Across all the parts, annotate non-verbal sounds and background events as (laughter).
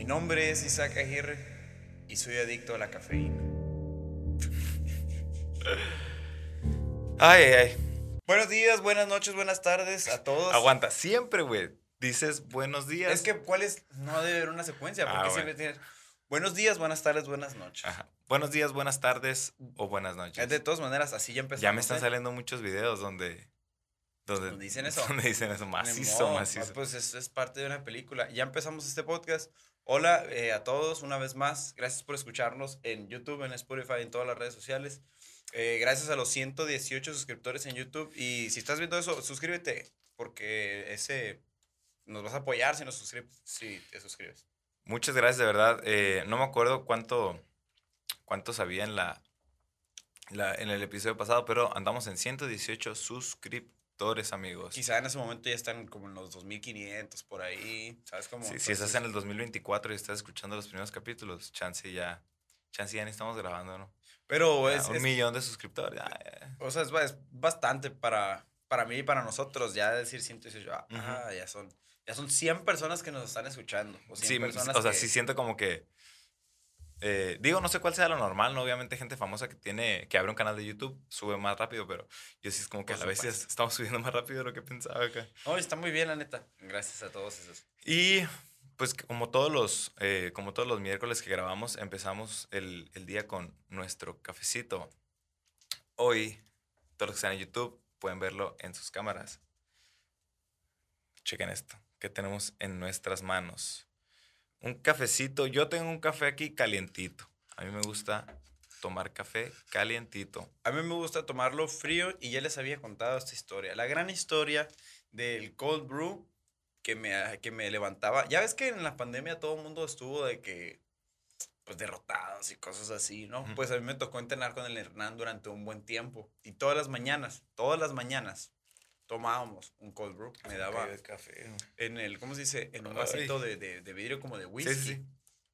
Mi nombre es Isaac Aguirre y soy adicto a la cafeína. Ay, ay, ay. Buenos días, buenas noches, buenas tardes a todos. Aguanta, siempre, güey. Dices buenos días. Es que, ¿cuál es? No debe haber una secuencia, porque Ah, siempre tienes buenos días, buenas tardes, buenas noches. Ajá. Buenos días, buenas tardes o buenas noches. Es de todas maneras, así ya empezamos. ya me están ¿eh? saliendo muchos videos donde. Donde, dicen eso. (laughs) Donde dicen eso. Macizo, macizo. Pues es, es parte de una película. Ya empezamos este podcast. Hola eh, a todos una vez más. Gracias por escucharnos en YouTube, en Spotify, en todas las redes sociales. Eh, gracias a los 118 suscriptores en YouTube. Y si estás viendo eso, suscríbete. Porque ese nos vas a apoyar si, nos suscribes, si te suscribes. Muchas gracias, de verdad. Eh, no me acuerdo cuánto, cuánto sabía en la, en el episodio pasado, pero andamos en 118 suscriptores, amigos. Quizá en ese momento ya están como en los 2500 por ahí. ¿Sabes cómo? Sí, si estás en el 2024 y estás escuchando los primeros capítulos, chance ya, chance ya ni estamos grabando, ¿no? Pero Ya, es, un es- millón de suscriptores. ya. O sea, es, ba- es bastante para, para mí y para nosotros. Ya decir 118, ah, Ujú. ah, ya son, ya son 100 personas que nos están escuchando. O 100 Sí, personas o sea, que- sí siento como que. Eh, digo, no sé cuál sea lo normal, ¿no? Obviamente, gente famosa que tiene, que abre un canal de YouTube sube más rápido, pero yo sí es como que Por a la vez ya supuesto. estamos (laughs) subiendo más rápido de lo que pensaba acá. No, está muy bien, la neta. Gracias a todos esos. Y pues como todos los, eh, como todos los miércoles que grabamos, empezamos el, el día con nuestro cafecito. Hoy, todos los que están en YouTube pueden verlo en sus cámaras. Chequen esto, que tenemos en nuestras manos. Un cafecito. Yo tengo un café aquí calientito. A mí me gusta tomar café calientito. A mí me gusta tomarlo frío y ya les había contado esta historia. La gran historia del cold brew que me, que me levantaba. Ya ves que en la pandemia todo el mundo estuvo de que, pues derrotados y cosas así, ¿no? Pues a mí me tocó entrenar con el Hernán durante un buen tiempo. Y todas las mañanas, todas las mañanas, tomábamos un cold brew. Me daba café. en el, ¿cómo se dice? En un vasito de, de, de vidrio como de whisky. Sí, sí.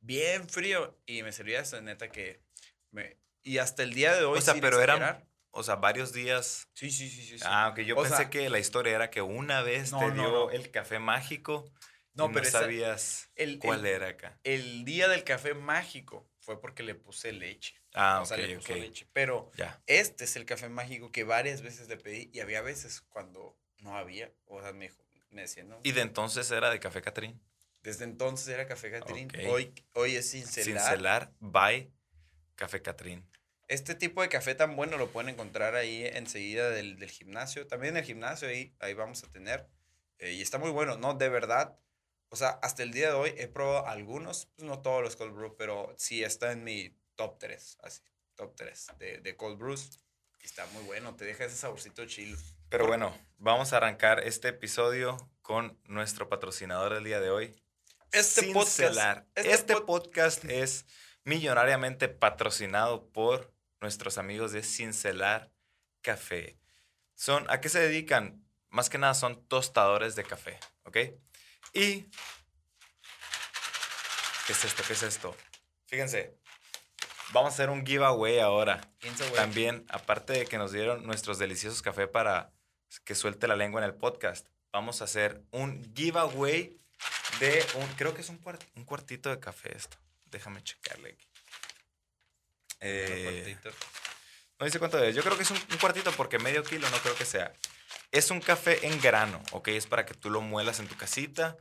Bien frío. Y me servía eso, neta, que... Me, y hasta el día de hoy... O sea, pero eran, exagerar, o sea, varios días Sí, sí, sí, sí. Ah, ok. Yo O pensé sea- que la historia era que una vez No, te dio no. el café mágico No, y pero esa- sabías el- cuál el- era acá. El día del café mágico fue porque le puse leche. Ah, o sea, ok, le puso ok. leche. Pero Ya. este es el café mágico que varias veces le pedí y había veces cuando no había. O sea, me, dijo- me decía, no. Y de entonces era de café Catrín. Desde entonces era café Catrín. Ok. Hoy, hoy es sin celar. Cincelar by Café Catrín. Este tipo de café tan bueno lo pueden encontrar ahí enseguida del, del gimnasio. También en el gimnasio ahí, ahí vamos a tener. eh, y está muy bueno, ¿no? De verdad. O sea, hasta el día de hoy he probado algunos, pues no todos los cold brew, pero sí está en mi top 3, así, top 3 de, de cold brews. Y está muy bueno, te deja ese saborcito chilo. Pero bueno, vamos a arrancar este episodio con nuestro patrocinador del día de hoy. Este podcast, Cincelar. este Este, pod- podcast es millonariamente patrocinado por nuestros amigos de Cincelar Café. Son, ¿A qué se dedican? Más que nada son tostadores de café, ¿ok? Y... ¿Qué es esto? ¿Qué es esto? Fíjense, vamos a hacer un giveaway ahora. También, aparte de que nos dieron nuestros deliciosos café para que suelte la lengua en el podcast, vamos a hacer un giveaway de un, creo que es un, cuart- un cuartito de café esto. Déjame checarle aquí. Eh, no dice cuánto es. Yo creo que es un, un cuartito porque medio kilo no creo que sea. Es un café en grano, ¿ok? Es para que tú lo muelas en tu casita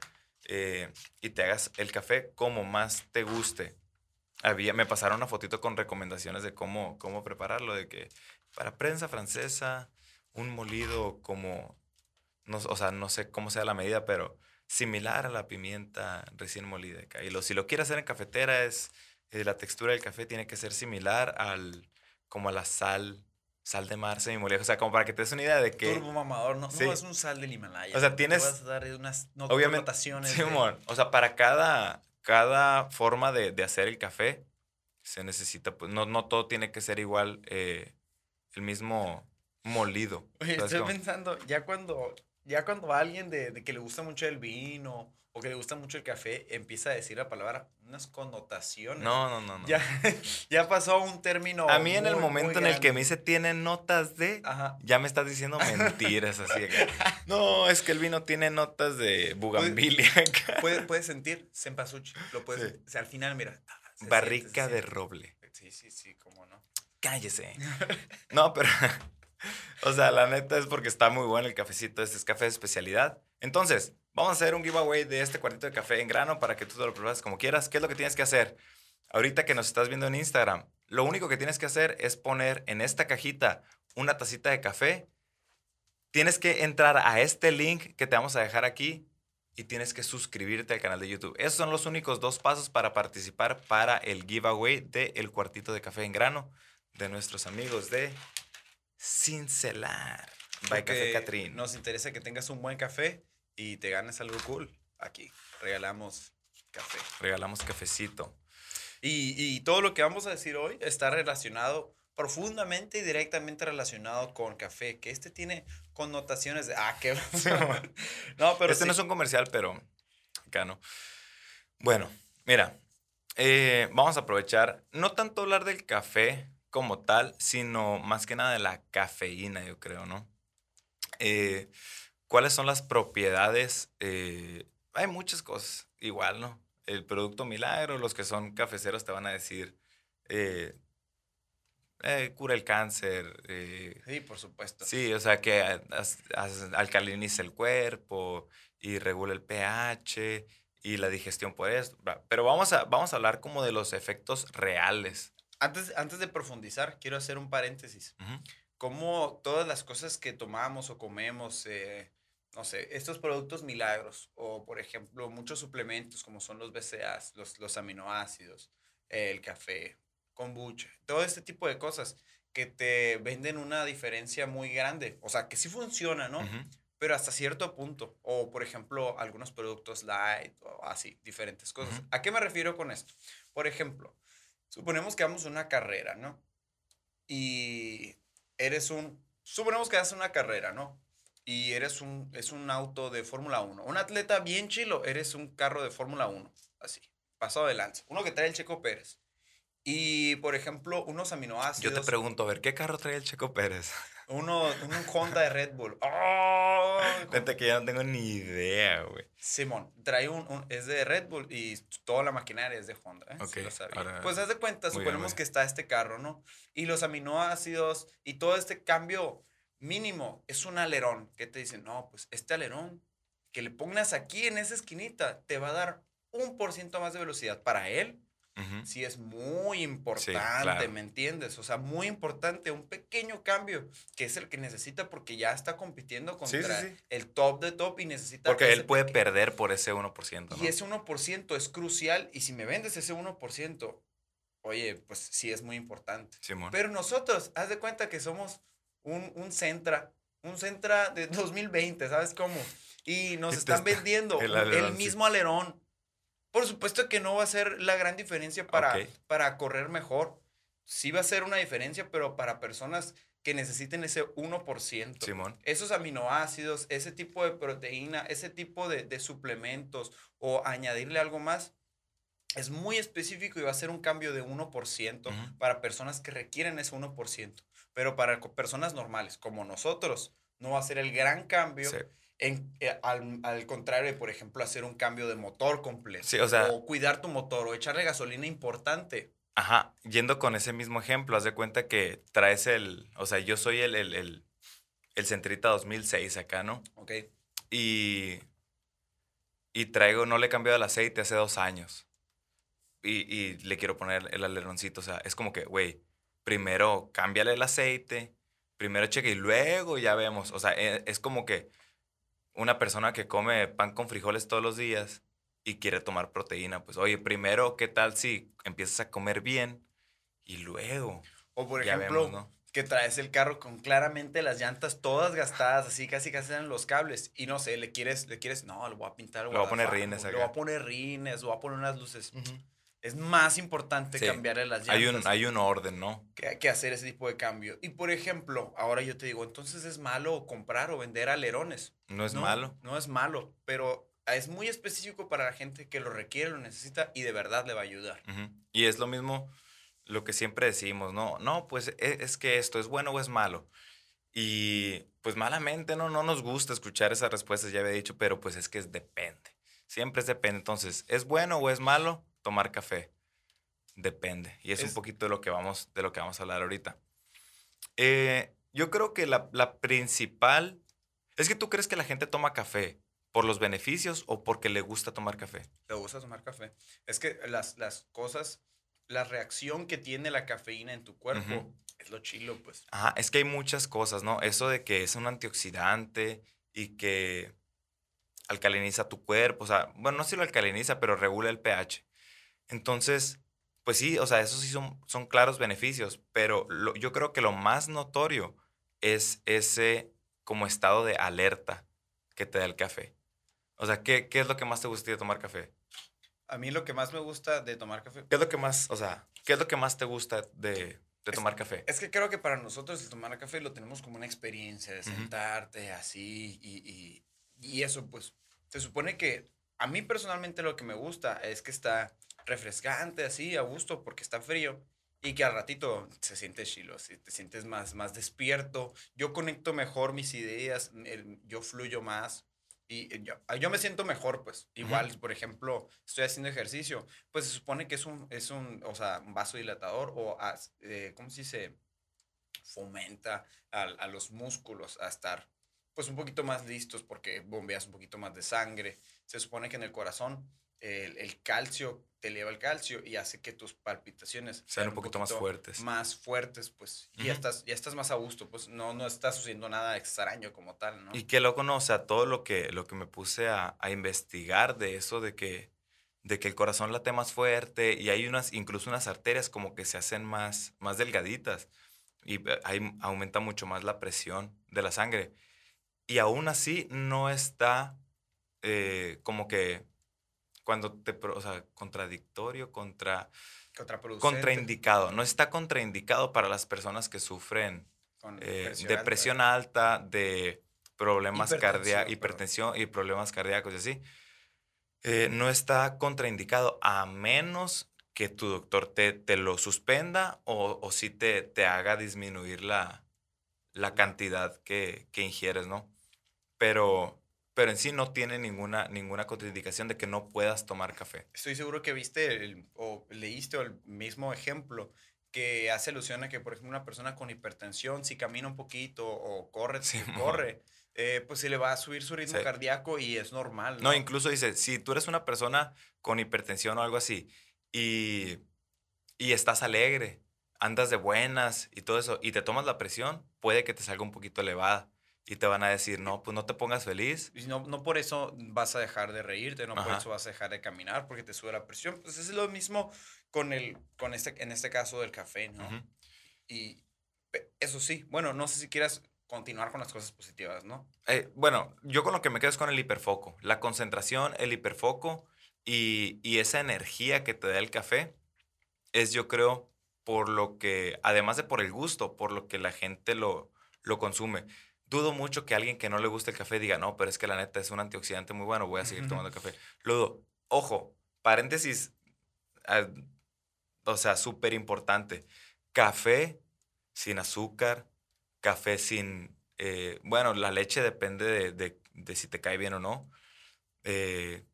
eh, y te hagas el café como más te guste. Había, me pasaron una fotito con recomendaciones de cómo, cómo prepararlo, de que para prensa francesa, un molido como, no, o sea, no sé cómo sea la medida, pero similar a la pimienta recién molida. Y lo, si lo quieres hacer en cafetera, es eh, la textura del café tiene que ser similar al, como a la sal, sal de mar semimolida. O sea, como para que te des una idea de que... Turbo mamador, no, Sí. no es un sal del Himalaya. O sea, te tienes- vas a dar unas no, Obviamente, connotaciones de- o sea, para cada, cada forma de, de hacer el café se necesita, pues no, no todo tiene que ser igual eh, el mismo molido. Oye, ¿sabes estoy cómo? pensando, ya cuando, ya cuando alguien de, de que le gusta mucho el vino o que le gusta mucho el café, empieza a decir la palabra unas connotaciones. No, no, no. no. Ya, (laughs) ya pasó un término. a mí en el momento en el que me dice tiene notas de, Ajá. ya me estás diciendo mentiras así. (laughs) no, es que el vino tiene notas de bugambilia. acá". Puedes, (laughs) puedes sentir cempasúchil. Lo puedes. Sí. o sea, al final, mira. se Barrica de roble. Sí, sí, sí, cómo no. Cállese. No, pero. O sea, la neta es porque está muy bueno el cafecito. Este es café de especialidad. Entonces, vamos a hacer un giveaway de este cuartito de café en grano para que tú te lo pruebes como quieras. ¿Qué es lo que tienes que hacer? Ahorita que nos estás viendo en Instagram, lo único que tienes que hacer es poner en esta cajita una tacita de café. Tienes que entrar a este link que te vamos a dejar aquí y tienes que suscribirte al canal de YouTube. Esos son los únicos dos pasos para participar para el giveaway de el cuartito de café en grano de nuestros amigos de Cincelar. By Café Catrín. Nos interesa que tengas un buen café y te ganes algo cool. Aquí regalamos café. Regalamos cafecito. Y, y todo lo que vamos a decir hoy está relacionado profundamente y directamente relacionado con café, que este tiene connotaciones de... Ah, qué... (laughs) no, pero este no es un comercial, pero acá no. Bueno, mira, eh, vamos a aprovechar, no tanto hablar del café como tal, sino más que nada de la cafeína, yo creo, ¿no? Eh, ¿Cuáles son las propiedades? Eh, hay muchas cosas, igual, ¿no? El producto milagro, los que son cafeceros te van a decir, eh, eh, cura el cáncer, Sí, por supuesto. Sí, o sea que as- as- alcaliniza el cuerpo y regula el pH y la digestión por eso. bla. Pero vamos a, vamos a hablar como de los efectos reales. Antes, antes de profundizar, quiero hacer un paréntesis. Ujú. Como todas las cosas que tomamos o comemos, eh, no sé, estos productos milagros, o por ejemplo, muchos suplementos como son los BCAAs, los, los aminoácidos, el café, kombucha, todo este tipo de cosas que te venden una diferencia muy grande. O sea, que sí funciona, ¿no? Pero hasta cierto punto. O, por ejemplo, algunos productos light o así, diferentes cosas. Ujú. ¿A qué me refiero con esto? Por ejemplo, suponemos que vamos a una carrera, ¿no? Y eres un... Suponemos que haces una carrera, ¿no? Y eres un, es un auto de Fórmula 1. Un atleta bien chilo, eres un carro de Fórmula 1. Así, pasado de lanza. Uno que trae el Checo Pérez. Y, por ejemplo, unos Yo aminoácidos. te pregunto, a ver, ¿qué carro trae el Checo Pérez? Uno, un Honda de Red Bull. ¡Oh! Neta que ya no tengo ni idea, güey. Simón, trae un, un- es de Red Bull y toda la maquinaria es de Honda, ¿eh? Sí Ok, lo sabía. ahora- Pues haz de cuenta, bien, suponemos que está este carro, ¿no? Y los aminoácidos y todo este cambio mínimo es un alerón. Que te dicen, no, pues este alerón que le pongas aquí en esa esquinita te va a dar un por ciento más de velocidad. Para él, Ujú. sí es muy importante, claro. ¿me entiendes? O sea, muy importante, un pequeño cambio que es el que necesita porque ya está compitiendo Sí, sí, contra sí. el top de top y necesita... Porque él puede peque- perder por ese 1%, ¿no? y ese 1% es crucial y si me vendes ese 1%, oye, pues sí es muy importante. Simón. Pero nosotros, haz de cuenta que somos un, un Centra, un Centra de 2020, ¿sabes cómo? Y nos Y (laughs) te están está- vendiendo el el, alerón, sí. mismo alerón. Por supuesto que no va a ser la gran diferencia para, Ok. para correr mejor. Sí va a ser una diferencia, pero para personas que necesiten ese 1%. Simón. Esos aminoácidos, ese tipo de proteína, ese tipo de, de suplementos o añadirle algo más, es muy específico y va a ser un cambio de 1% Ujú. para personas que requieren ese 1%. Pero para personas normales como nosotros, no va a ser el gran cambio. Sí. En, eh, al, al contrario de, por ejemplo, hacer un cambio de motor completo. Sí, o sea- o cuidar tu motor o echarle gasolina importante. Ajá, yendo con ese mismo ejemplo, haz de cuenta que traes el, o sea, yo soy el, el, el, el Centrita 2006 acá, ¿no? ¿Ok? Y, y traigo, no le he cambiado el aceite hace dos años. Y, y le quiero poner el aleroncito, o sea, es como que, güey, primero cámbiale el aceite, primero cheque y luego ya vemos. O sea, e- es como que una persona que come pan con frijoles todos los días y quiere tomar proteína, pues, oye, primero, ¿qué tal si empiezas a comer bien y luego O por ejemplo, vemos, ¿no? que traes el carro con claramente las llantas todas gastadas, así casi casi en los cables. Y no sé, le quieres, le quieres, no, le voy a pintar Le voy a poner rines Le acá. voy a poner rines, le voy a poner unas luces. Es más importante Sí. cambiarle las llantas Hay un, hay un orden, ¿no? que, que hacer ese tipo de cambio. Y por ejemplo, ahora yo te digo, entonces es malo comprar o vender alerones. No es No, malo. No es malo, pero es muy específico para la gente que lo requiere, lo necesita y de verdad le va a ayudar. Y es lo mismo lo que siempre decimos, ¿no? No, pues e, es, que esto es bueno o es malo. Y pues malamente no, no nos gusta escuchar esas respuestas, ya había dicho, pero pues es que es depende. Siempre es depende. Entonces, ¿es bueno o es malo tomar café? Depende. Y es, un poquito de lo que vamos, de lo que vamos a hablar ahorita. Eh, yo creo que la, la principal es que tú crees que la gente toma café ¿Por los beneficios o porque le gusta tomar café? Le gusta tomar café. Es que las, las cosas, la reacción que tiene la cafeína en tu cuerpo es lo chilo, pues. Ajá, es que hay muchas cosas, ¿no? Eso de que es un antioxidante y que alcaliniza tu cuerpo, o sea, bueno, no si lo alcaliniza, pero regula el pH. Entonces, pues sí, o sea, esos sí son, son claros beneficios, pero yo creo que lo más notorio es ese como estado de alerta que te da el café. O sea, ¿qué, ¿qué, es lo que más te gusta de tomar café? A mí lo que más me gusta de tomar café. ¿Qué es lo que más, o sea, qué es lo que más te gusta de, de tomar café? Es que creo que para nosotros el tomar café lo tenemos como una experiencia de sentarte así y, y, y, eso, pues, se supone que a mí personalmente lo que me gusta es que está refrescante así, a gusto, porque está frío y que al ratito se siente chilo, te sientes más, más despierto. Yo conecto mejor mis ideas, yo fluyo más. Y eh, yo, ah, yo, me siento mejor, pues. Igual, por ejemplo, estoy haciendo ejercicio, pues se supone que es un, es un, o sea, un vasodilatador o, eh, ¿cómo se dice? Fomenta a, a, los músculos a estar, pues, un poquito más listos porque bombeas un poquito más de sangre. Se supone que en el corazón el, el, calcio te eleva el calcio y hace que tus palpitaciones sean un poquito, más fuertes. Más fuertes, pues. Y ya estás, ya estás más a gusto, pues no, no estás sucediendo nada extraño como tal, ¿no? Y qué loco, ¿no? O sea, todo lo que, lo que me puse a, a investigar de eso, de que, de que el corazón late más fuerte y hay unas, incluso unas arterias como que se hacen más, más delgaditas y ahí aumenta mucho más la presión de la sangre. Y aún así no está eh, como que cuando te, o sea, contradictorio, contra, contraindicado. No está contraindicado para las personas que sufren eh, depresión alta, de problemas cardíacos, hipertensión y problemas cardíacos y así. Eh, no está contraindicado a menos que tu doctor te, te lo suspenda o, o si te, te haga disminuir la, la cantidad que, que ingieres, ¿no? Pero pero en sí no tiene ninguna, ninguna contraindicación de que no puedas tomar café. Estoy seguro que viste o leíste el mismo ejemplo que hace alusión a que, por ejemplo, una persona con hipertensión, si camina un poquito o corre, si (laughs) corre, eh, pues se le va a subir su ritmo cardíaco y es normal. ¿no? incluso dice, si tú eres una persona con hipertensión o algo así y, y estás alegre, andas de buenas y todo eso, y te tomas la presión, puede que te salga un poquito elevada y te van a decir, no, pues no te pongas feliz. Y no, no por eso vas a dejar de reírte, no por eso vas a dejar de caminar, porque te sube la presión. Pues es lo mismo con, el, con este, en este caso del café, ¿no? Y eso sí, bueno, no sé si quieras continuar con las cosas positivas, ¿no? Eh, bueno, yo con lo que me quedo es con el hiperfoco. La concentración, el hiperfoco y, y esa energía que te da el café es, yo creo, por lo que, además de por el gusto, por lo que la gente lo, lo consume dudo mucho que alguien que no le guste el café diga, no, pero es que la neta es un antioxidante muy bueno, voy a seguir tomando café. Luego, ojo, paréntesis, ah, o sea, súper importante. Café sin azúcar, café sin, eh, bueno, la leche depende de, de, si te cae bien o no. Eh,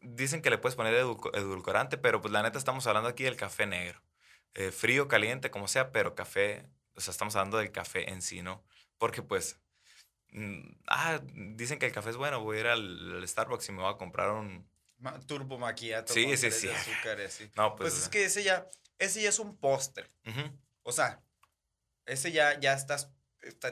dicen que le puedes poner edulcorante, pero pues la neta estamos hablando aquí del café negro. Eh, frío, caliente, como sea, pero café, o sea, estamos hablando del café en sí, ¿no? Porque pues, mm, ah, dicen que el café es bueno, voy a ir al, Starbucks y me voy a comprar un... turbo maquiato. Sí, sí, sí. azúcar, así. No, pues, pues es que ese ya, ese ya es un póster. O sea, ese ya, ya estás,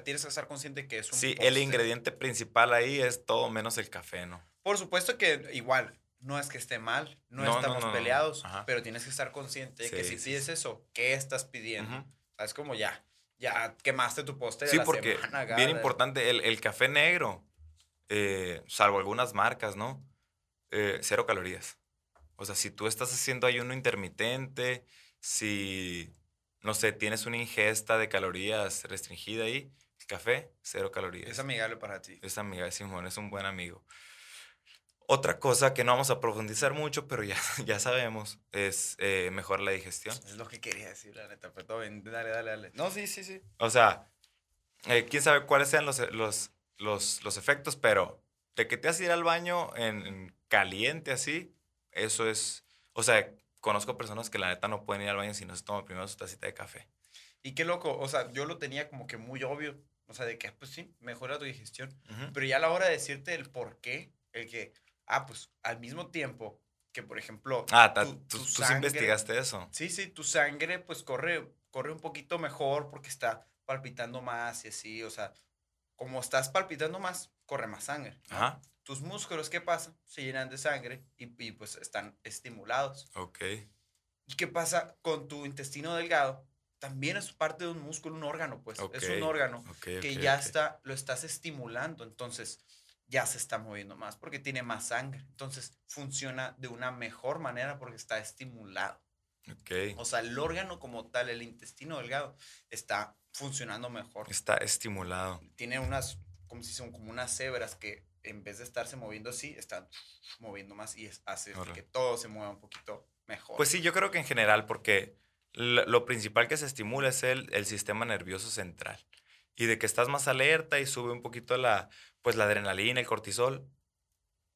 tienes que estar consciente que es un Sí, el ingrediente principal ahí es todo menos el café, ¿no? Por supuesto que igual, no es que esté mal, no, estamos peleados, pero tienes que estar consciente de que si pides eso, ¿qué estás pidiendo? es como ya, ya quemaste tu poste de sí, porque bien importante, el, el, café negro, eh, salvo algunas marcas, ¿no? Eh, cero calorías. O sea, si tú estás haciendo ayuno intermitente, si, no sé, tienes una ingesta de calorías restringida ahí, el café, cero calorías. Es amigable para ti. Es amigable, Simón, es un buen amigo. Otra cosa que no vamos a profundizar mucho, pero ya, (laughs) ya sabemos, es eh, mejorar la digestión. Es lo que quería decir, la neta. Pero todo bien. Dale, dale, dale. No, sí, sí, sí. O sea, eh, quién sabe cuáles sean los, los, los, los efectos, pero de que te has ir al baño en, en caliente así, eso es. O sea, conozco personas que la neta no pueden ir al baño si no se toma primero su tacita de café. Y qué loco, o sea, yo lo tenía como que muy obvio. O sea, de que, pues sí, mejora tu digestión. Ujú. Pero ya a la hora de decirte el por qué, el que, ah, pues al mismo tiempo que, por ejemplo. Ah, tu- tú, sí investigaste eso. Sí, sí, tu sangre pues corre, corre un poquito mejor porque está palpitando más y así, o sea, como estás palpitando más, corre más sangre. ¿no? Ajá. Tus músculos, ¿qué pasa? Se llenan de sangre y, y, pues están estimulados. Ok. ¿Y qué pasa con tu intestino delgado? También es parte de un músculo, un órgano, pues. Es un órgano Ok, que ya está, lo estás estimulando, entonces ya se está moviendo más porque tiene más sangre. Entonces funciona de una mejor manera porque está estimulado. Ok. O sea, el órgano como tal, el intestino delgado, está funcionando mejor. Está estimulado. Tiene unas, como si son como unas cebras que en vez de estarse moviendo así, están moviendo más y hace que todo se mueva un poquito mejor. Pues sí, yo creo que en general, porque lo, lo principal que se estimula es el, el sistema nervioso central. Y de que estás más alerta y sube un poquito la, pues la adrenalina, el cortisol,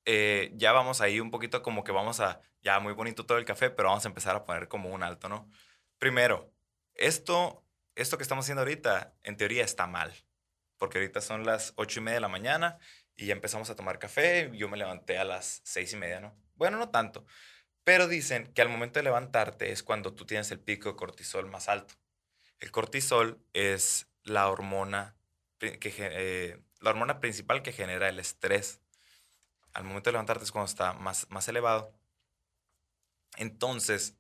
eh, ya vamos ahí un poquito como que vamos a, ya muy bonito todo el café, pero vamos a empezar a poner como un alto, ¿no? Primero, esto, esto que estamos haciendo ahorita, en teoría está mal, porque ahorita son las ocho y media de la mañana y ya empezamos a tomar café, yo me levanté a las seis y media, ¿no? Bueno, no tanto, pero dicen que al momento de levantarte es cuando tú tienes el pico de cortisol más alto. El cortisol es la hormona, que, eh, la hormona principal que genera el estrés. Al momento de levantarte es cuando está más, más elevado. Entonces,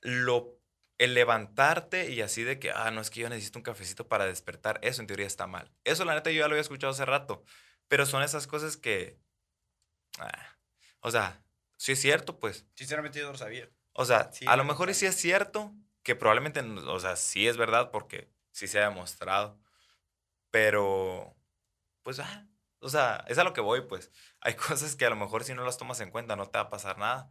lo, el levantarte y así de que, ah, no es que yo necesito un cafecito para despertar, eso en teoría está mal. Eso la neta yo ya lo había escuchado hace rato, pero son esas cosas que, ah, o sea, sí es cierto, pues. Sinceramente yo no lo sabía. O sea, Sí, a lo me mejor y sí es cierto, que probablemente, o sea, sí es verdad porque sí se ha demostrado, pero, pues, ah, o sea, es a lo que voy, pues. Hay (laughs) cosas que a lo mejor si no las tomas en cuenta no te va a pasar nada.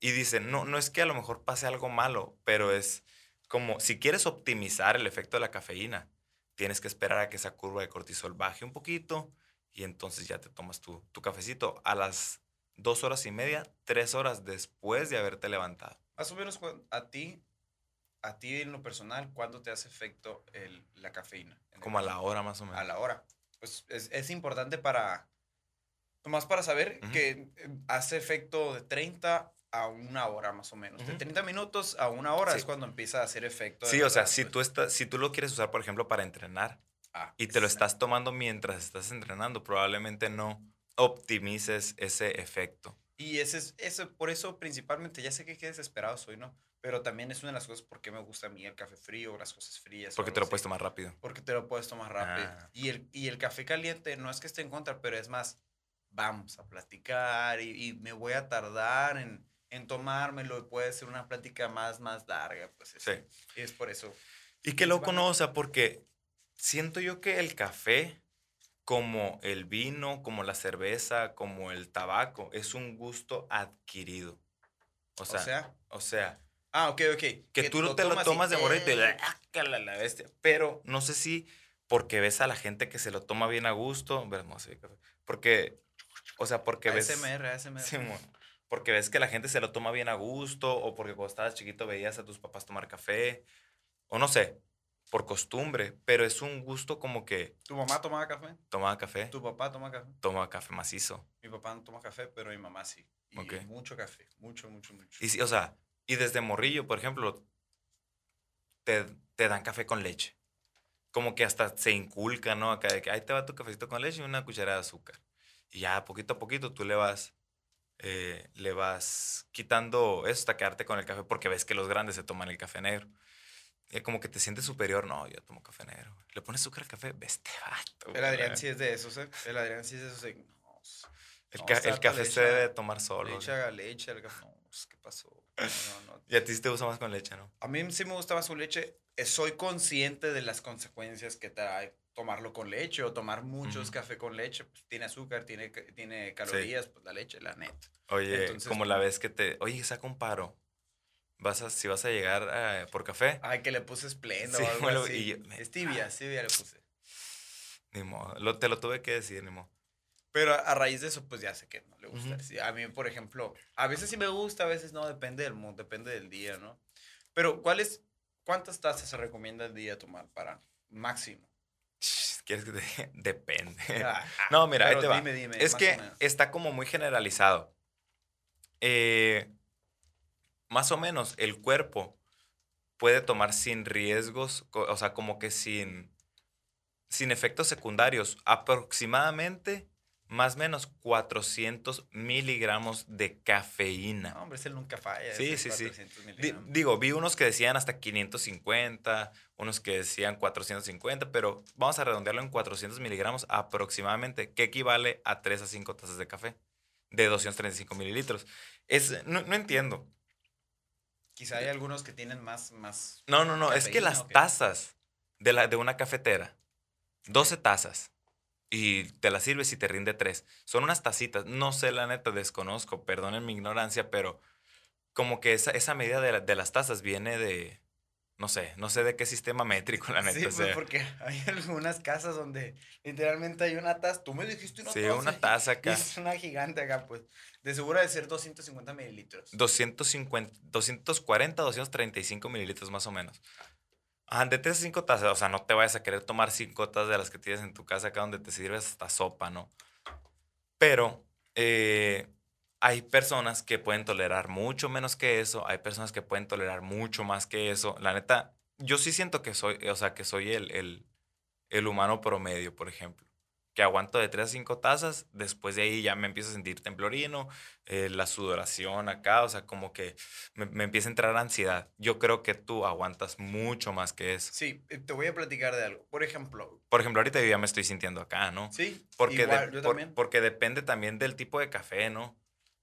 Y dicen, no, no es que a lo mejor pase algo malo, pero es como, si quieres optimizar el efecto de la cafeína, tienes que esperar a que esa curva de cortisol baje un poquito y entonces ya te tomas tu, tu cafecito a las dos horas y media, tres horas después de haberte levantado. Más o menos a ti, a ti en lo personal, ¿cuándo te hace efecto el- la cafeína? Como a la hora más o menos. a la hora. Pues es, es importante para, nomás para saber Ujú. que eh, hace efecto de 30 a una hora más o menos. De Ujú. 30 minutos a una hora Sí. es cuando empieza a hacer efecto. Sí, o sea, si tú, estás, si tú lo quieres usar, por ejemplo, para entrenar Ah, y te lo estás tomando mientras estás entrenando, probablemente no optimices ese efecto. Y ese es, eso, por eso principalmente, ya sé que qué desesperado soy, ¿no? Pero también es una de las cosas por qué me gusta a mí el café frío, las cosas frías. Porque te lo así. puedes tomar rápido. Porque te lo puedes tomar rápido. Ah. Y, el, y el café caliente no es que esté en contra, pero es más, vamos a platicar y, y me voy a tardar en, en tomármelo y puede ser una plática más, más larga. Pues es, Sí. y es por eso. Y qué loco, ¿no? O sea, porque siento yo que el café, como el vino, como la cerveza, como el tabaco, es un gusto adquirido. O O sea, o sea, ah, ok, ok. que tú te lo tomas y- de morrito y ¡eh! ¡ah, cala la bestia! Pero no sé si porque ves a la gente que se lo toma bien a gusto, porque, o sea, porque ves... ASMR, ASMR. Simón, porque ves que la gente se lo toma bien a gusto, o porque cuando estabas chiquito veías a tus papás tomar café, o no sé, por costumbre, pero es un gusto como que ¿Tu mamá tomaba café? tomaba café, ¿Tu papá toma café? toma café macizo. Mi papá no toma café, pero mi mamá sí. Y Ok. mucho café, mucho, mucho, mucho. Y sí, o sea, y desde morrillo, por ejemplo, te, te dan café con leche. Como que hasta se inculca, ¿no? Acá de que ahí te va tu cafecito con leche y una cucharada de azúcar. Y ya poquito a poquito tú le vas, eh, le vas quitando eso hasta quedarte con el café porque ves que los grandes se toman el café negro. Y como que te sientes superior. No, yo tomo café negro. Le pones azúcar al café, ves, te vato. El Adrián sí es de esos, ¿eh? El Adrián sí es de esos. de, no, El, No, ca- el café le se debe tomar solo. Le echa leche al café. No, ¿qué pasó? No. Y a ti sí te gusta más con leche, ¿no? A mí sí me gusta más su leche. Eh, Soy consciente de las consecuencias que trae tomarlo con leche o tomar muchos Ujú. café con leche. Pues, tiene azúcar, tiene, tiene calorías, pues la leche, la neta. Oye, Entonces, como la vez que te... Oye, saca un paro. Vas a, si vas a llegar eh, por café, Ay, que le puse esplenda Sí, o algo bueno, así. y yo- me- Es tibia, es tibia le puse. ni modo. Lo, te lo tuve que decir, ni modo. Pero a, a raíz de eso, pues ya sé que no le gusta. Ujú. Sí, a mí, por ejemplo, a veces sí me gusta, a veces no, depende del mood, depende del día, ¿no? Pero, ¿cuáles, cuántas tazas se recomienda al día tomar para máximo? ¿Quieres que te? (laughs) Depende. Ah, ah, No, mira, ahí te va. Dime, dime. Es que está como muy generalizado. Eh, más o menos, el cuerpo puede tomar sin riesgos, o sea, como que sin, sin efectos secundarios, aproximadamente más o menos 400 miligramos de cafeína. No, hombre, ese nunca falla. Sí, sí, sí. 400 Di- miligramos. digo, vi unos que decían hasta 550, unos que decían 450, pero vamos a redondearlo en 400 miligramos aproximadamente, que equivale a 3 a 5 tazas de café de 235 mililitros. Es, no, no entiendo. Quizá hay algunos que tienen más, más. No, no, no, es que ¿Cafeína las tazas de, la, de una cafetera, 12 tazas, y te las sirves y te rinde 3. Son unas tacitas, no sé, la neta, desconozco, perdonen mi ignorancia, pero como que esa, esa medida de, la- de las tazas viene de, no sé, no sé de qué sistema métrico, la neta. Sí, o pues sea, porque hay (laughs) algunas casas donde literalmente hay una taza. Tú me dijiste una Sí, taza. una y- taza (laughs) acá. Es una gigante acá, pues. De seguro de ser 250 mililitros. 250, 240, 235 mililitros más o menos. Ajá, de 3 a 5 tazas, o sea, no te vayas a querer tomar 5 tazas de las que tienes en tu casa acá donde te sirves hasta sopa, ¿no? Pero eh, hay personas que pueden tolerar mucho menos que eso, hay personas que pueden tolerar mucho más que eso. La neta, yo sí siento que soy, o sea, que soy el, el, el humano promedio, por ejemplo. Que aguanto de 3 a 5 tazas, después de ahí ya me empiezo a sentir temblorino, eh, la sudoración acá, o sea, como que me, me empieza a entrar ansiedad. Yo creo que tú aguantas mucho más que eso. Sí, eh, te voy a platicar de algo. Por ejemplo, Por ejemplo, ahorita yo ya me estoy sintiendo acá, ¿no? sí, Porque, de- igual, yo por- también. porque depende también del tipo de café, ¿no?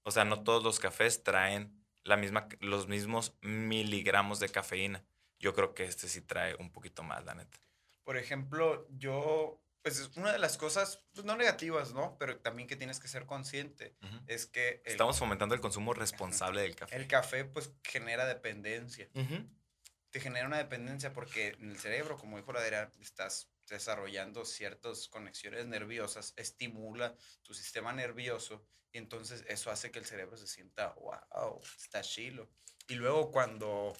O sea, no todos los cafés traen la misma, los mismos miligramos de cafeína. Yo creo que este sí trae un poquito más, la neta. Por ejemplo, yo, pues es una de las cosas, pues no negativas, ¿no? Pero también que tienes que ser consciente es que el, Estamos fomentando el consumo responsable del café. el café pues genera dependencia. Te genera una dependencia porque en el cerebro, como dijo la Adrián, estás desarrollando ciertas conexiones nerviosas, estimula tu sistema nervioso y entonces eso hace que el cerebro se sienta, wow, está chilo. Y luego cuando,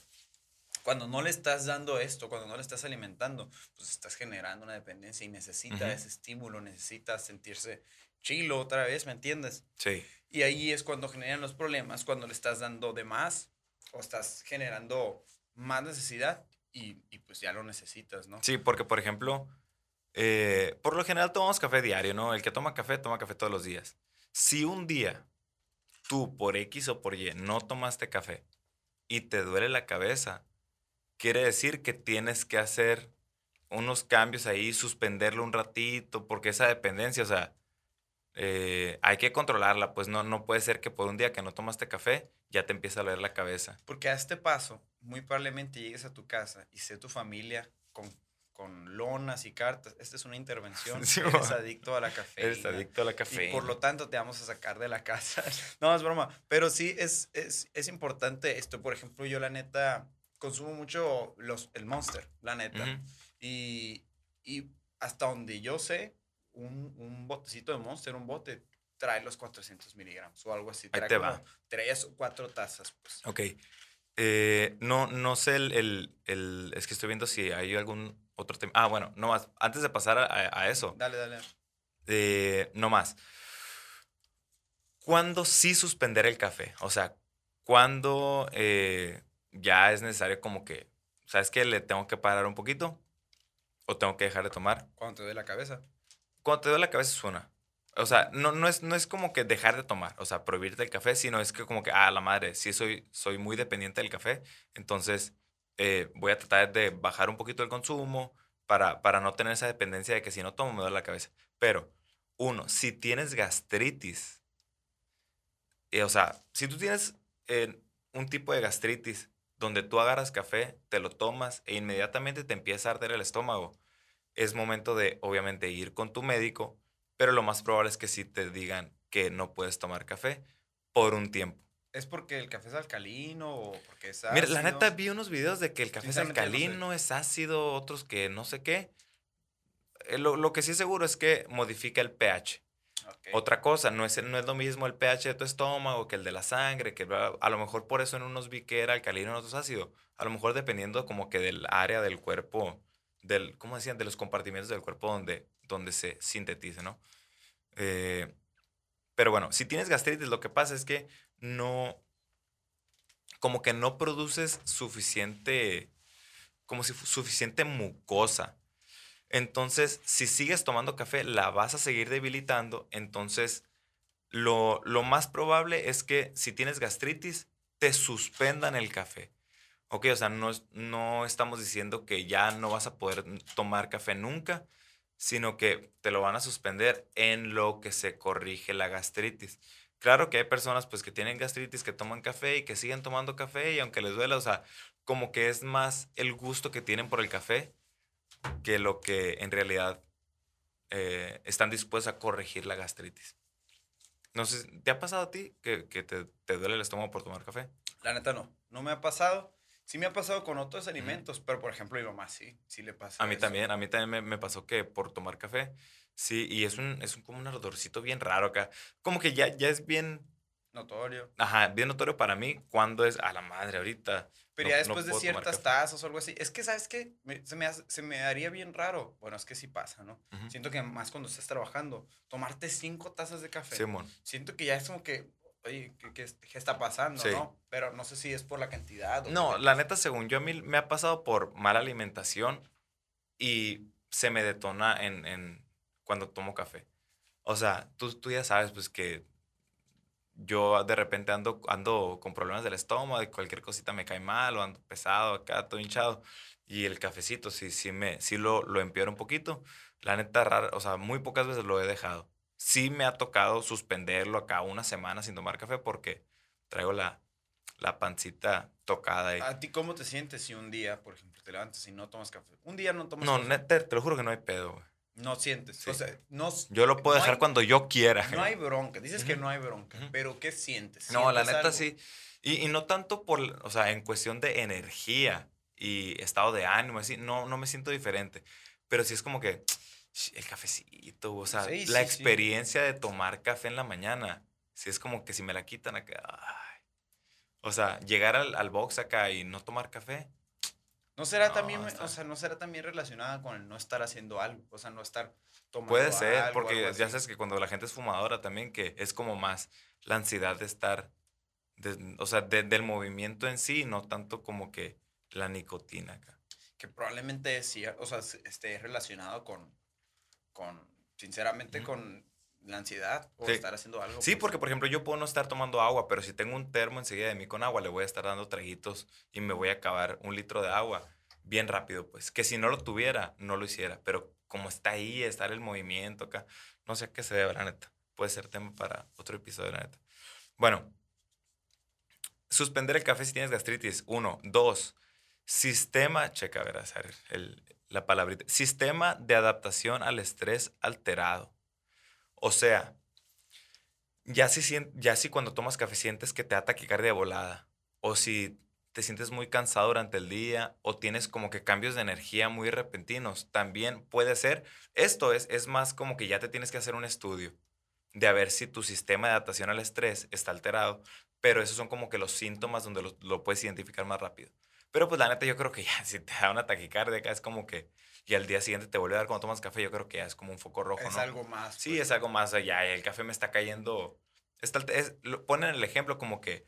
cuando no le estás dando esto, cuando no le estás alimentando, pues estás generando una dependencia y necesita Ujú. ese estímulo, necesita sentirse chilo otra vez, ¿me entiendes? Sí. Y ahí es cuando generan los problemas, cuando le estás dando de más o estás generando más necesidad y, pues ya lo necesitas, ¿no? Sí, porque por ejemplo, eh, por lo general tomamos café diario, ¿no? El que toma café, toma café todos los días. Si un día tú por X o por Y no tomaste café y te duele la cabeza, quiere decir que tienes que hacer unos cambios ahí, suspenderlo un ratito, porque esa dependencia, o sea, eh, hay que controlarla, pues no, no puede ser que por un día que no tomaste café ya te empieza a doler la cabeza. Porque a este paso, muy probablemente llegues a tu casa y sé tu familia con, con lonas y cartas. Esta es una intervención. (laughs) Sí, eres adicto a la cafeína. Eres adicto a la Y café. por lo tanto te vamos a sacar de la casa. (laughs) no, es broma. Pero sí es, es, es importante esto. Por ejemplo, yo la neta consumo mucho los, el Monster, la neta. Y, y hasta donde yo sé, un, un botecito de Monster, un bote, trae los 400 miligramos o algo así. Ahí Trae te como va. tres o cuatro tazas. Pues. Ok. Eh, no, no sé el, el- el- Es que estoy viendo si hay algún otro tema. Ah, bueno, no más. Antes de pasar a, a eso, Dale, dale. eh, no más. ¿Cuándo sí suspender el café? O sea, ¿cuándo eh, ya es necesario como que, ¿sabes qué? Le tengo que parar un poquito o tengo que dejar de tomar. Cuando te dé la cabeza. Cuando te duele la cabeza es una. O sea, no, no, es, no es como que dejar de tomar, o sea, prohibirte el café, sino es que como que, ah, la madre, sí soy, soy muy dependiente del café, entonces eh, voy a tratar de bajar un poquito el consumo para, para no tener esa dependencia de que si no tomo me duele la cabeza. Pero, uno, si tienes gastritis, eh, o sea, si tú tienes eh, un tipo de gastritis donde tú agarras café, te lo tomas e inmediatamente te empieza a arder el estómago, es momento de, obviamente, ir con tu médico, pero lo más probable es que sí te digan que no puedes tomar café por un tiempo. ¿Es porque el café es alcalino o porque es Mira, la neta ácido? vi unos videos de que el café es Sinceramente, no sé. alcalino, es ácido, otros que no sé qué. Eh, Lo, lo que sí es seguro es que modifica el pH. Otra cosa, no es, no es lo mismo el pH de tu estómago que el de la sangre, que a lo mejor por eso en unos vi que era alcalino, en otros ácido. A lo mejor dependiendo como que del área del cuerpo, del, ¿cómo decían? De los compartimentos del cuerpo donde, donde se sintetice, ¿no? Eh, pero bueno, si tienes gastritis, lo que pasa es que no, como que no produces suficiente, como si suficiente mucosa. Entonces, si sigues tomando café, la vas a seguir debilitando. Entonces, lo, lo más probable es que si tienes gastritis, te suspendan el café. Ok, o sea, no, no estamos diciendo que ya no vas a poder tomar café nunca, sino que te lo van a suspender en lo que se corrige la gastritis. Claro que hay personas pues que tienen gastritis, que toman café y que siguen tomando café y aunque les duela, o sea, como que es más el gusto que tienen por el café que lo que en realidad eh, están dispuestos a corregir la gastritis. No sé, ¿te ha pasado a ti que, que te, te duele el estómago por tomar café? La neta no. No me ha pasado. Sí me ha pasado con otros alimentos, pero por ejemplo, mi mamá sí. Sí le pasa. A mí eso. también, a mí también me, me pasó que por tomar café, sí, y es un, es un, como un ardorcito bien raro acá. Como que ya, ya es bien, Notorio. ajá, bien notorio para mí cuando es a la madre ahorita. Pero no- ya no después de puedo tomar ciertas tazas o algo así. Es que, ¿sabes qué? Se, me hace- se me haría bien raro. Bueno, es que sí pasa, ¿no? Ujú. Siento que más cuando estás trabajando, tomarte cinco tazas de café. Simón. Siento que ya es como que, oye, ¿qué, qué, qué está pasando, Sí. no? Pero no sé si es por la cantidad. o No, la neta, según yo, a mí me ha pasado por mala alimentación y se me detona en, en cuando tomo café. O sea, tú, tú ya sabes, pues, que yo de repente ando, ando con problemas del estómago y cualquier cosita me cae mal o ando pesado acá, todo hinchado. Y el cafecito sí, sí, me, sí lo, lo empeora un poquito. La neta, rara, o sea, muy pocas veces lo he dejado. Sí me ha tocado suspenderlo acá una semana sin tomar café porque traigo la, la pancita tocada ahí. ¿A ti cómo te sientes si un día, por ejemplo, te levantas y no tomas café? Un día no tomas No, café. neta, te lo juro que no hay pedo, güey. No sientes. Sí. O sea, no, Yo lo puedo no dejar hay- cuando yo quiera. No hay bronca. Dices que no hay bronca. Pero ¿qué sientes? No, la ¿Sientes neta algo? sí. Y, y no tanto por, o sea, en cuestión de energía y estado de ánimo, así, no, no me siento diferente. Pero sí es como que el cafecito, o sea, Sí, la sí, sí. experiencia de tomar café en la mañana, sí es como que si me la quitan acá, ay. O sea, llegar al, al box acá y no tomar café, ¿No será No, también, está- o sea, no será también relacionada con el no estar haciendo algo? O sea, no estar tomando Puede ser, algo, porque algo ya sabes que cuando la gente es fumadora también, que es como más la ansiedad de estar, de- o sea, de- del movimiento en sí, no tanto como que la nicotina acá. Que probablemente sí, o sea, se- esté relacionado con, con sinceramente, con la ansiedad o Sí. estar haciendo algo. Sí, pues, porque por ejemplo yo puedo no estar tomando agua, pero si tengo un termo enseguida de mí con agua, le voy a estar dando traguitos y me voy a acabar un litro de agua bien rápido, pues. Que si no lo tuviera, no lo hiciera, pero como está ahí, estar el movimiento acá, no sé a qué se debe, la neta. Puede ser tema para otro episodio, la neta. Bueno, suspender el café si tienes gastritis, uno. Dos, sistema, checa, verás, el- la palabrita. Sistema de adaptación al estrés alterado. O sea, ya si, ya si cuando tomas café sientes que te da taquicardia volada, o si te sientes muy cansado durante el día, o tienes como que cambios de energía muy repentinos, también puede ser. Esto es, es más como que ya te tienes que hacer un estudio de a ver si tu sistema de adaptación al estrés está alterado, pero esos son como que los síntomas donde lo puedes identificar más rápido. Pero pues la neta yo creo que ya (laughs) si te da una taquicardia acá es como que, y al día siguiente te vuelve a dar cuando tomas café, yo creo que ya es como un foco rojo, Es ¿no? algo más. Sí, pues. es algo más allá. El café me está cayendo. Está, es- lo- ponen el ejemplo como que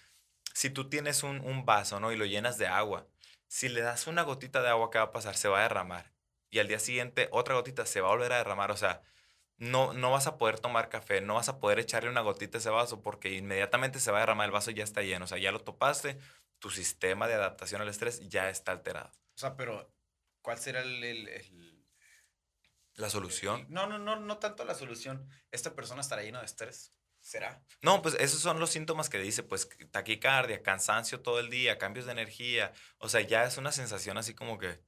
si tú tienes un, un vaso, ¿no? Y lo llenas de agua. Si le das una gotita de agua, ¿qué va a pasar? Se va a derramar. Y al día siguiente, otra gotita se va a volver a derramar. O sea, no, no vas a poder tomar café, no vas a poder echarle una gotita a ese vaso porque inmediatamente se va a derramar. El vaso ya está lleno. O sea, ya lo topaste. Tu sistema de adaptación al estrés ya está alterado. O sea, pero ¿cuál será el... el- el- La solución. No, no, no, no tanto la solución. Esta persona estará llena de estrés. ¿Será? No, pues esos son los síntomas que dice, pues taquicardia, cansancio todo el día, cambios de energía. O sea, ya es una sensación así como que,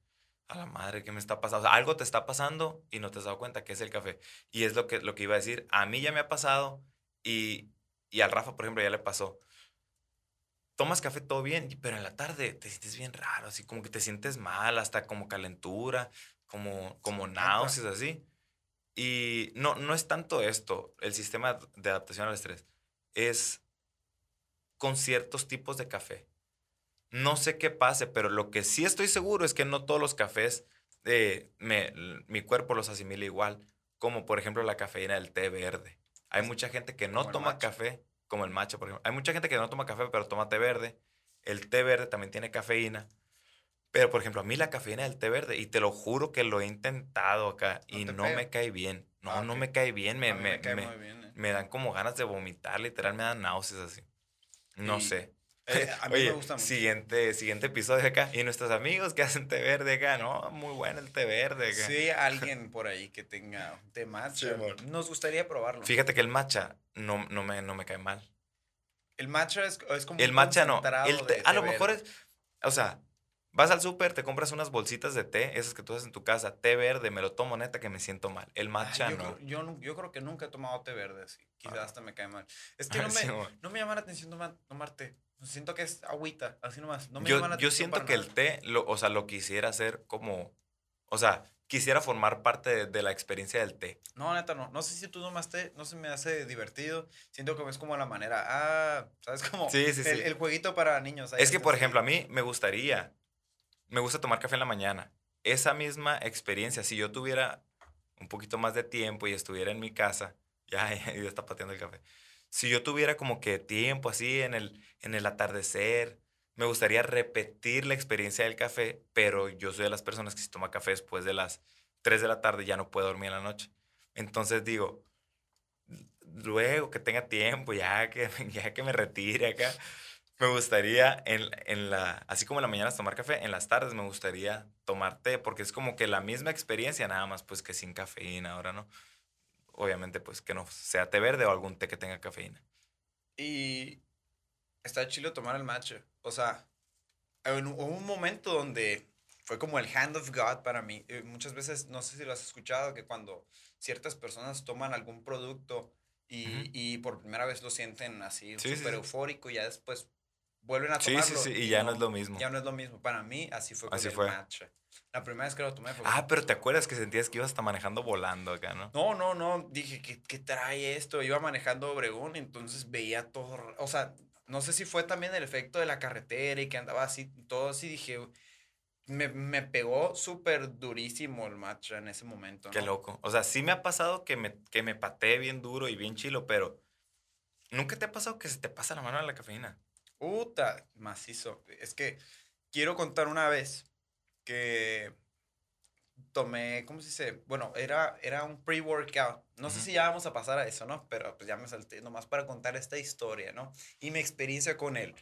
a la madre, ¿qué me está pasando? O sea, algo te está pasando y no te has dado cuenta que es el café. Y es lo que, lo que iba a decir. A mí ya me ha pasado y, y al Rafa, por ejemplo, ya le pasó. Tomas café todo bien, pero en la tarde te sientes bien raro, así como que te sientes mal, hasta como calentura, como, como náuseas, así. Y no, no es tanto esto, el sistema de adaptación al estrés, es con ciertos tipos de café. No sé qué pase, pero lo que sí estoy seguro es que no todos los cafés eh, me, mi cuerpo los asimila igual, como por ejemplo la cafeína del té verde. Hay mucha gente que no toma café, como el macho, por ejemplo. Hay mucha gente que no toma café, pero toma té verde. El té verde también tiene cafeína. Pero, por ejemplo, a mí la cafeína del té verde, y te lo juro que lo he intentado acá, y no me cae bien. No, ah, no me cae bien. Me, me, eh. me, dan como ganas de vomitar, literal, me dan náuseas así. No sé. Eh, (laughs) a mí me gusta mucho. Siguiente, siguiente episodio acá. Y nuestros amigos que hacen té verde acá, ¿no? Muy bueno el té verde acá. Sí, (laughs) alguien por ahí que tenga té matcha. Nos gustaría probarlo. Fíjate que el matcha no, no, me, no me cae mal. El matcha es, es como. El matcha no. El a lo mejor es. O sea, Vas al súper, te compras unas bolsitas de té, esas que tú haces en tu casa, té verde, me lo tomo neta que me siento mal. El matcha yo, no. Yo, yo, creo que nunca he tomado té verde así. Quizás ah. hasta me cae mal. Es que no me, no me llama la atención tomar, té. Siento que es agüita, así nomás. No me yo, yo siento que el té, lo, o sea, lo quisiera hacer como. O sea, quisiera formar parte de, la experiencia del té. No, neta, no. No sé si tú tomas té, no se me hace divertido. Siento que es como la manera. Ah, ¿sabes? (laughs) Como sí, sí, el, sí. el, jueguito para niños. es que, por ejemplo, a mí me gustaría me gusta tomar café en la mañana. Esa misma experiencia, si yo tuviera un poquito más de tiempo y estuviera en mi casa, (laughs) ya, ya, está pateando el café. Si yo tuviera como que tiempo así en el, en el atardecer, me gustaría repetir la experiencia del café, pero yo soy de las personas que si toma café después de las 3 de la tarde ya no puedo dormir en la noche. Entonces digo, luego que tenga tiempo, ya que, (laughs) ya que me retire acá, me gustaría, en, en, la, así como en la mañana tomar café, en las tardes me gustaría tomar té, porque es como que la misma experiencia, nada más pues que sin cafeína ahora, ¿no? Obviamente pues que no sea té verde o algún té que tenga cafeína. Y está chido tomar el matcha. O sea, hubo un momento donde fue como el hand of God para mí. Eh, muchas veces, no sé si lo has escuchado, que cuando ciertas personas toman algún producto y, y por primera vez lo sienten así súper eufórico y ya después vuelven a tomarlo. Sí, sí, sí, y, ya no, es lo mismo. Ya no es lo mismo. Para mí, así fue con así el fue. matcha. La primera vez que lo tomé fue... Ah, pero ¿te acuerdas que sentías que ibas hasta manejando volando acá, no? No, no, no. Dije, ¿qué, qué trae esto? Iba manejando Obregón, entonces veía todo... O sea, no sé si fue también el efecto de la carretera y que andaba así, todo así. Dije, me, me pegó súper durísimo el matcha en ese momento. Qué loco. O sea, sí me ha pasado que me, que me pateé bien duro y bien chilo, pero... ¿Nunca te ha pasado que se te pasa la mano a la cafeína? Puta, macizo. Es que quiero contar una vez que tomé, ¿cómo se dice? Bueno, era, era un pre-workout. No sé si ya vamos a pasar a eso, ¿no? Pero pues ya me salté nomás para contar esta historia, ¿no? Y mi experiencia con el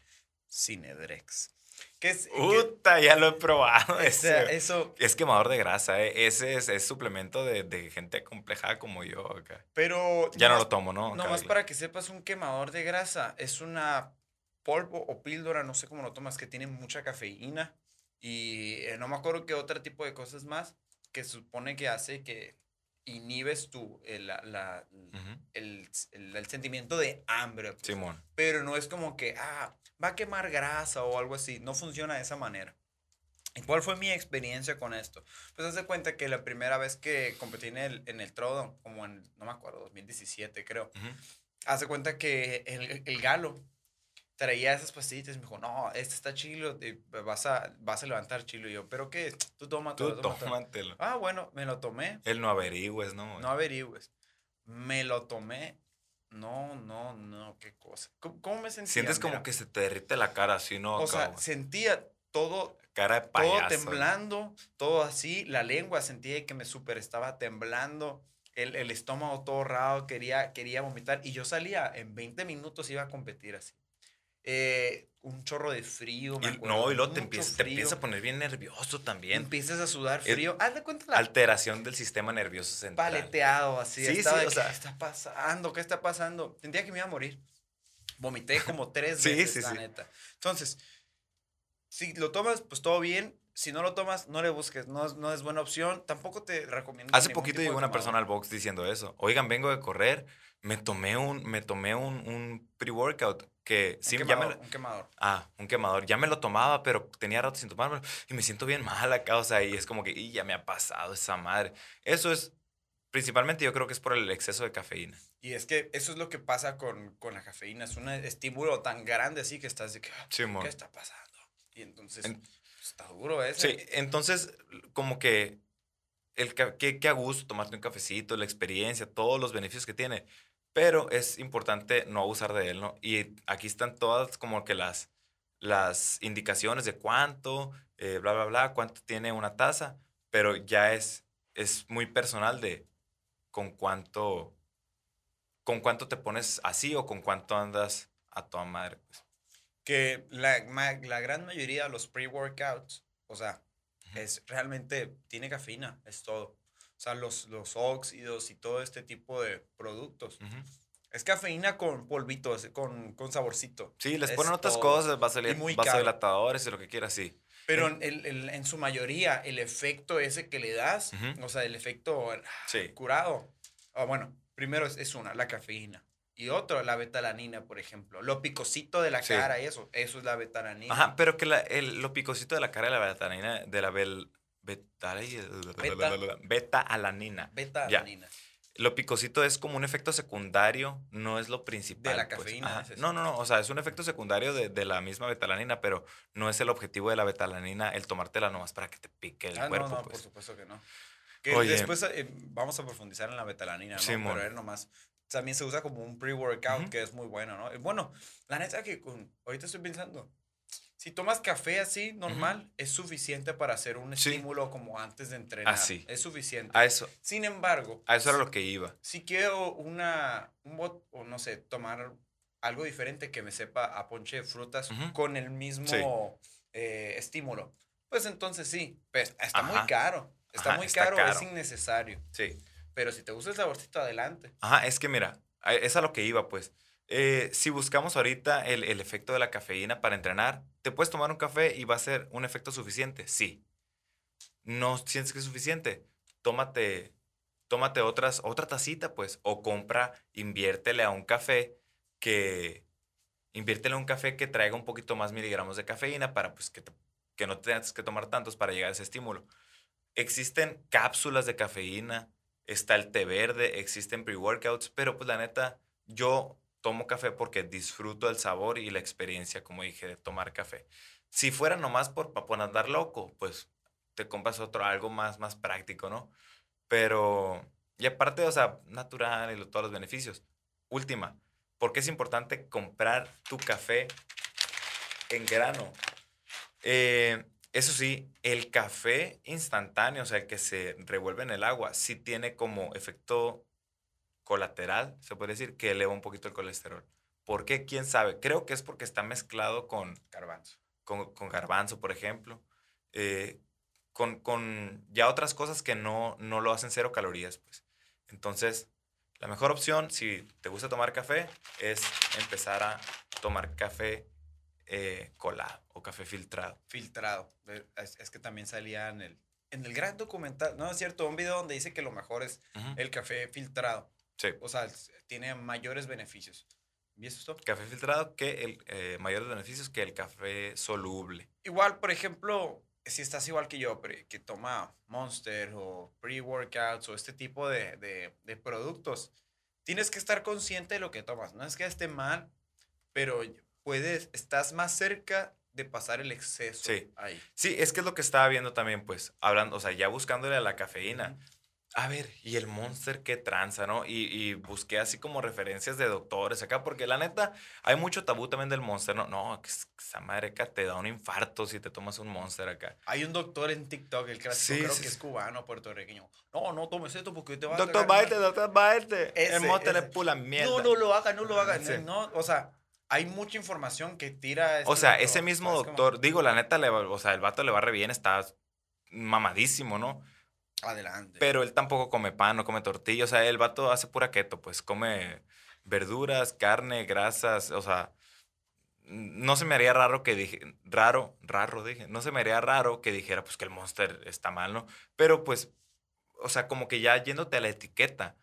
Cinedrex. ¿Qué es? Puta, ya lo he probado. (laughs) Ese, eso. Es quemador de grasa, ¿eh? Ese es, es suplemento de, de, gente complejada como yo acá. Pero. Ya no lo tomo, ¿no? Nomás para que sepas, un quemador de grasa es una polvo o píldora, no sé cómo lo tomas, que tiene mucha cafeína y eh, no me acuerdo qué otro tipo de cosas más que supone que hace que inhibes tú el, la, el, el, sentimiento de hambre. Pues. Simón. Pero no es como que, ah, va a quemar grasa o algo así. No funciona de esa manera. ¿Y cuál fue mi experiencia con esto? Pues hace cuenta que la primera vez que competí en el, en el Trodon, como en, no me acuerdo, 2017 creo, hace cuenta que el, el galo traía esas pastillitas y me dijo, no, este está chilo, vas a, vas a levantar chilo. Y yo, ¿pero qué? Tú tómatelo. Tú tómatelo. Ah, bueno, me lo tomé. Él no averigües, ¿no? No averigües. Me lo tomé. No, no, no, qué cosa. ¿Cómo, me sentía? Sientes como que se te derrite la cara así, ¿no? O sea, sentía todo. Cara de payaso. Todo temblando, todo así. La lengua sentía que me súper estaba temblando. El, el, estómago todo raro, quería, quería vomitar. Y yo salía, en 20 minutos iba a competir así. Eh, un chorro de frío. Me Y- acuerdo, no, y luego te empieza, te frío. empieza a poner bien nervioso también. Empiezas a sudar frío. Haz de cuenta la Alteración del sistema nervioso central. paleteado así. Sí, sí, de o que, sea- ¿Qué está pasando? ¿Qué está pasando? Sentía que me iba a morir. Vomité como tres veces, sí, la sí. neta. Entonces, si lo tomas, pues todo bien. Si no lo tomas, no le busques. No, es- no es buena opción. Tampoco te recomiendo. Hace poquito llegó una persona al box diciendo eso. Oigan, vengo de correr, me tomé un, me tomé un, un pre-workout que Un sí, ya me quemador, lo- un quemador. Ah, un quemador. Ya me lo tomaba, pero tenía rato sin tomármelo y me siento bien mal acá, o sea, y es como que, y ya me ha pasado esa madre. Eso es, principalmente yo creo que es por el exceso de cafeína. Y es que eso es lo que pasa con, con la cafeína. Es un estímulo tan grande así que estás de que, ah, Sí. ¿qué está pasando? Y entonces, En- está duro eso. Sí, entonces, como que, el, qué, qué a gusto tomarte un cafecito, la experiencia, todos los beneficios que tiene, pero es importante no abusar de él, ¿no? Y aquí están todas como que las, las indicaciones de cuánto, eh, bla, bla, bla, cuánto tiene una taza, pero ya es, es muy personal de con cuánto, con cuánto te pones así o con cuánto andas a toda madre. pues. Que la, ma- la gran mayoría de los pre-workouts, o sea, Ujú. es realmente, tiene cafeína, es todo. O sea, los, los óxidos y todo este tipo de productos. Ujú. Es cafeína con polvitos, con, con saborcito. Sí, les Es ponen otras todo. cosas, Y vasodilatadores y lo que quieras, sí. Pero en, el- el- en su mayoría, el efecto ese que le das, o sea, el efecto Sí. curado. ah, bueno, primero es, es una, la cafeína. Y otro, la betalanina, por ejemplo. Lo picosito de la Sí. cara y eso, eso es la betalanina. Ajá, pero que la, el, lo picosito de la cara de la betalanina, de la bel, beta, beta alanina. Betalanina. Lo picosito es como un efecto secundario, no es lo principal. De la pues. cafeína, dices. No, no, no, o sea, es un efecto secundario de, de la misma betalanina, pero no es el objetivo de la betalanina el tomártela nomás para que te pique el Ah, cuerpo. no, no, por pues. supuesto que no. Que Oye. después eh, vamos a profundizar en la betalanina, ¿no? Simón. Pero él nomás. También se usa como un pre-workout, Ujú. que es muy bueno, ¿no? Bueno, la neta que con, ahorita estoy pensando, si tomas café así, normal, es suficiente para hacer un Sí. estímulo como antes de entrenar. sí. Es suficiente. A eso, Sin embargo, a eso era lo que iba. si quiero una, un bot, o no sé, tomar algo diferente que me sepa a ponche de frutas Ujú. con el mismo Sí. eh, estímulo, pues entonces sí, pues está muy Ajá. caro. Está Ajá, muy está caro, es caro. innecesario. Sí. Pero si te gusta el saborcito, adelante. Ajá, es que mira, es a lo que iba, pues. Eh, si buscamos ahorita el, el efecto de la cafeína para entrenar, ¿te puedes tomar un café y va a ser un efecto suficiente? Sí. ¿No sientes que es suficiente? Tómate, tómate otras, otra tacita, pues, o compra, inviértele a un café que, inviértele a un café que traiga un poquito más miligramos de cafeína para, pues, que, te- que no tengas que tomar tantos para llegar a ese estímulo. Existen cápsulas de cafeína, está el té verde, existen pre-workouts, pero pues la neta, yo tomo café porque disfruto el sabor y la experiencia, como dije, de tomar café. Si fuera nomás por, para andar loco, pues te compras otro, algo más, más práctico, ¿no? Pero, y aparte, o sea, natural y todos los beneficios. Última, ¿por qué es importante comprar tu café en grano? Eh, eso sí, el café instantáneo, o sea, el que se revuelve en el agua, sí tiene como efecto colateral, se puede decir, que eleva un poquito el colesterol. ¿Por qué? ¿Quién sabe? Creo que es porque está mezclado con, Garbanzo. con, con garbanzo, por ejemplo, eh, con, con ya otras cosas que no, no lo hacen cero calorías, pues. Entonces, la mejor opción, si te gusta tomar café, es empezar a tomar café eh, colado o café filtrado. Filtrado. Eh, Es, es que también salía en el, en el gran documental, no es cierto, un video donde dice que lo mejor es el café filtrado. Sí. O sea, tiene mayores beneficios. ¿Y eso es todo? Café filtrado que el eh, mayores beneficios que el café soluble. Igual, por ejemplo, si estás igual que yo, que toma Monster o pre-workouts o este tipo de, de- de productos, tienes que estar consciente de lo que tomas. No es que esté mal, pero puedes, estás más cerca de pasar el exceso Sí. ahí. Sí, es que es lo que estaba viendo también, pues, hablando, o sea, ya buscándole a la cafeína. A ver, y el Monster qué tranza, ¿no? Y, y busqué así como referencias de doctores acá, porque la neta, hay mucho tabú también del Monster, ¿no? No, que es- esa madre acá te da un infarto si te tomas un Monster acá. Hay un doctor en TikTok, el clásico, Sí, creo sí, que es sí. cubano, puertorriqueño. No, no tomes esto porque te va a Doctor mal". Baite, doctor Baite. Ese, El Monster es pura mierda. No, no lo haga, no lo haga. Sí. No, o sea, hay mucha información que tira. o este sea, doctor, ese mismo doctor, digo, la neta, le va- o sea, el vato le va re bien, está mamadísimo, ¿no? Adelante. Pero él tampoco come pan, no come tortilla. O sea, el vato hace pura keto, pues come verduras, carne, grasas. O sea, no se me haría raro que dije, raro, raro dije, no se me haría raro que dijera pues que el Monster está mal, ¿no? Pero pues, o sea, como que ya yéndote a la etiqueta,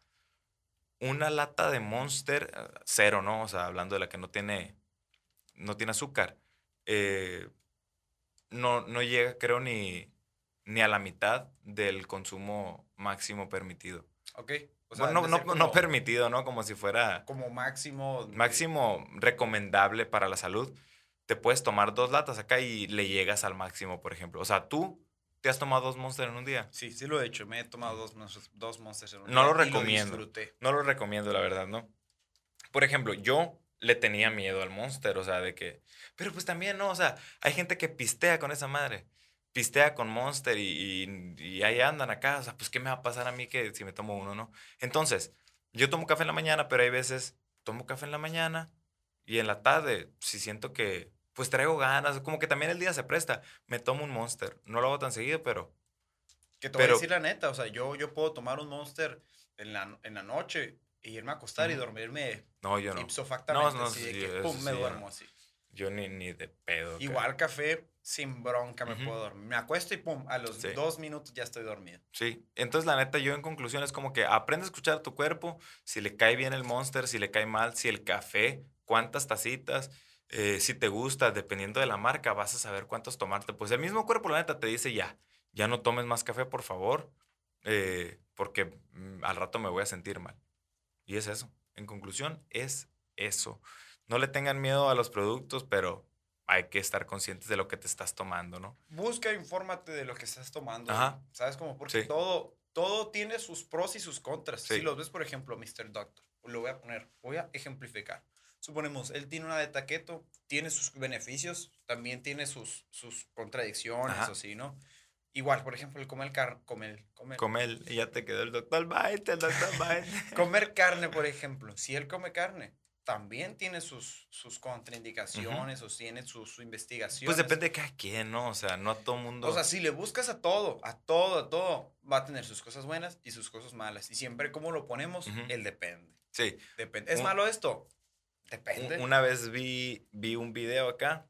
una lata de Monster, cero, ¿no? O sea, hablando de la que no tiene, no tiene azúcar, eh, no, no llega, creo, ni, ni a la mitad del consumo máximo permitido. ok. O sea, Bueno, han no, no, no permitido, ¿no? Como si fuera Como máximo. máximo recomendable para la salud. Te puedes tomar dos latas acá y le llegas al máximo, por ejemplo. O sea, tú te has tomado dos Monster en un día. Sí, sí lo he hecho. Me he tomado dos, monsters- dos monsters en un No día lo y recomiendo. disfruté. No lo recomiendo, la verdad, ¿no? Por ejemplo, yo le tenía miedo al Monster, o sea, de que... Pero pues también, ¿no? O sea, hay gente que pistea con esa madre. Pistea con Monster y, y- y ahí andan acá. O sea, pues, ¿qué me va a pasar a mí que si me tomo uno, no? Entonces, yo tomo café en la mañana, pero hay veces tomo café en la mañana y en la tarde, si siento que, pues traigo ganas, como que también el día se presta, me tomo un Monster. No lo hago tan seguido, pero... Que te voy Pero- a decir la neta. O sea, yo, yo puedo tomar un monster en la, en la noche y irme a acostar y Ujú. dormirme No, yo no. No, no, así de que, pum, me sí, duermo así. Yo ni, ni de pedo. Igual café, sin bronca me Ujú. puedo dormir. Me acuesto y pum, a los Sí. dos minutos ya estoy dormido. Sí, entonces la neta yo en conclusión es como que aprende a escuchar tu cuerpo, si le cae bien el monster, si le cae mal, si el café, cuántas tacitas, eh, si te gusta, dependiendo de la marca, vas a saber cuántos tomarte. Pues el mismo cuerpo la neta te dice ya, ya no tomes más café por favor, eh, porque mm, al rato me voy a sentir mal. Y es eso, en conclusión es eso. No le tengan miedo a los productos, pero hay que estar conscientes de lo que te estás tomando, ¿no? Busca, infórmate de lo que estás tomando. Ajá. ¿Sabes cómo? Porque Sí. todo, todo tiene sus pros y sus contras. Sí. Si los ves, por ejemplo, Mr. Doctor, lo voy a poner, voy a ejemplificar. Suponemos, él tiene una dieta keto, tiene sus beneficios, también tiene sus, sus contradicciones, Ajá. o sí, ¿no? Igual, por ejemplo, el comer carne, comer, comer, Come el, y ya te quedó el doctor Bite, el doctor Bite. (laughs) comer carne, por ejemplo. Si él come carne, también tiene sus, sus contraindicaciones o tiene sus su investigaciones. Pues depende de cada quien, ¿no? O sea, no a todo mundo. O sea, si le buscas a todo, a todo, a todo, va a tener sus cosas buenas y sus cosas malas. Y siempre como lo ponemos, Ujú. él depende. sí. Depende. ¿Es Un- malo esto? Depende. Una vez vi, vi un video acá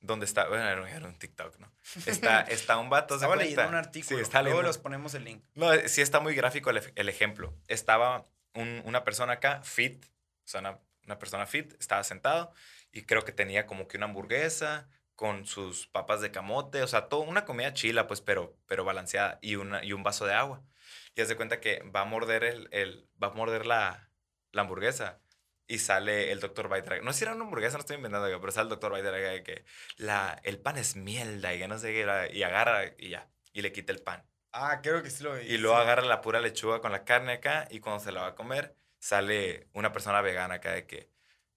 donde está, bueno, era un- TikTok, ¿no? Está, (laughs) está un vato. ¿se Estaba leyendo un artículo. Sí, está Luego leyendo. los ponemos el link. No, sí está muy gráfico el, el ejemplo. Estaba un- una persona acá, fit, o sea, una, una persona fit, estaba sentado y creo que tenía como que una hamburguesa con sus papas de camote, o sea, todo, una comida chila, pues, pero, pero balanceada y, una, y un vaso de agua. Y haz de cuenta que va a morder, el, el- va a morder la, la hamburguesa y sale el doctor Biter. No sé si era una hamburguesa, no estoy inventando, pero sale el doctor Biter de que la, el pan es mierda y que no sé qué, y agarra y ya, y le quita el pan. Ah, creo que sí lo vi. Y luego sí. agarra la pura lechuga con la carne acá y cuando se la va a comer sale una persona vegana acá de que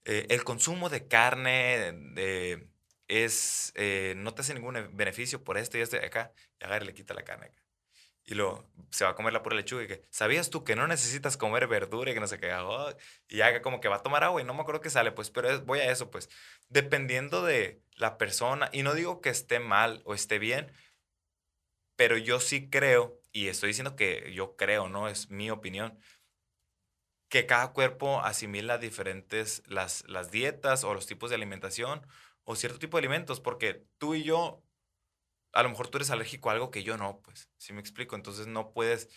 eh, el consumo de carne de, es, eh, no te hace ningún e- beneficio por esto y esto y acá. Y agarra le quita la carne. Y luego se va a comer la pura lechuga y que, ¿sabías tú que no necesitas comer verdura y que no sé qué? Oh, y ya como que va a tomar agua y no me acuerdo qué sale, pues, pero voy a eso, pues, dependiendo de la persona, y no digo que esté mal o esté bien, pero yo sí creo, y estoy diciendo que yo creo, no es mi opinión, que cada cuerpo asimila diferentes las, las dietas o los tipos de alimentación o cierto tipo de alimentos, porque tú y yo, a lo mejor tú eres alérgico a algo que yo no, pues, si me explico? Entonces no puedes,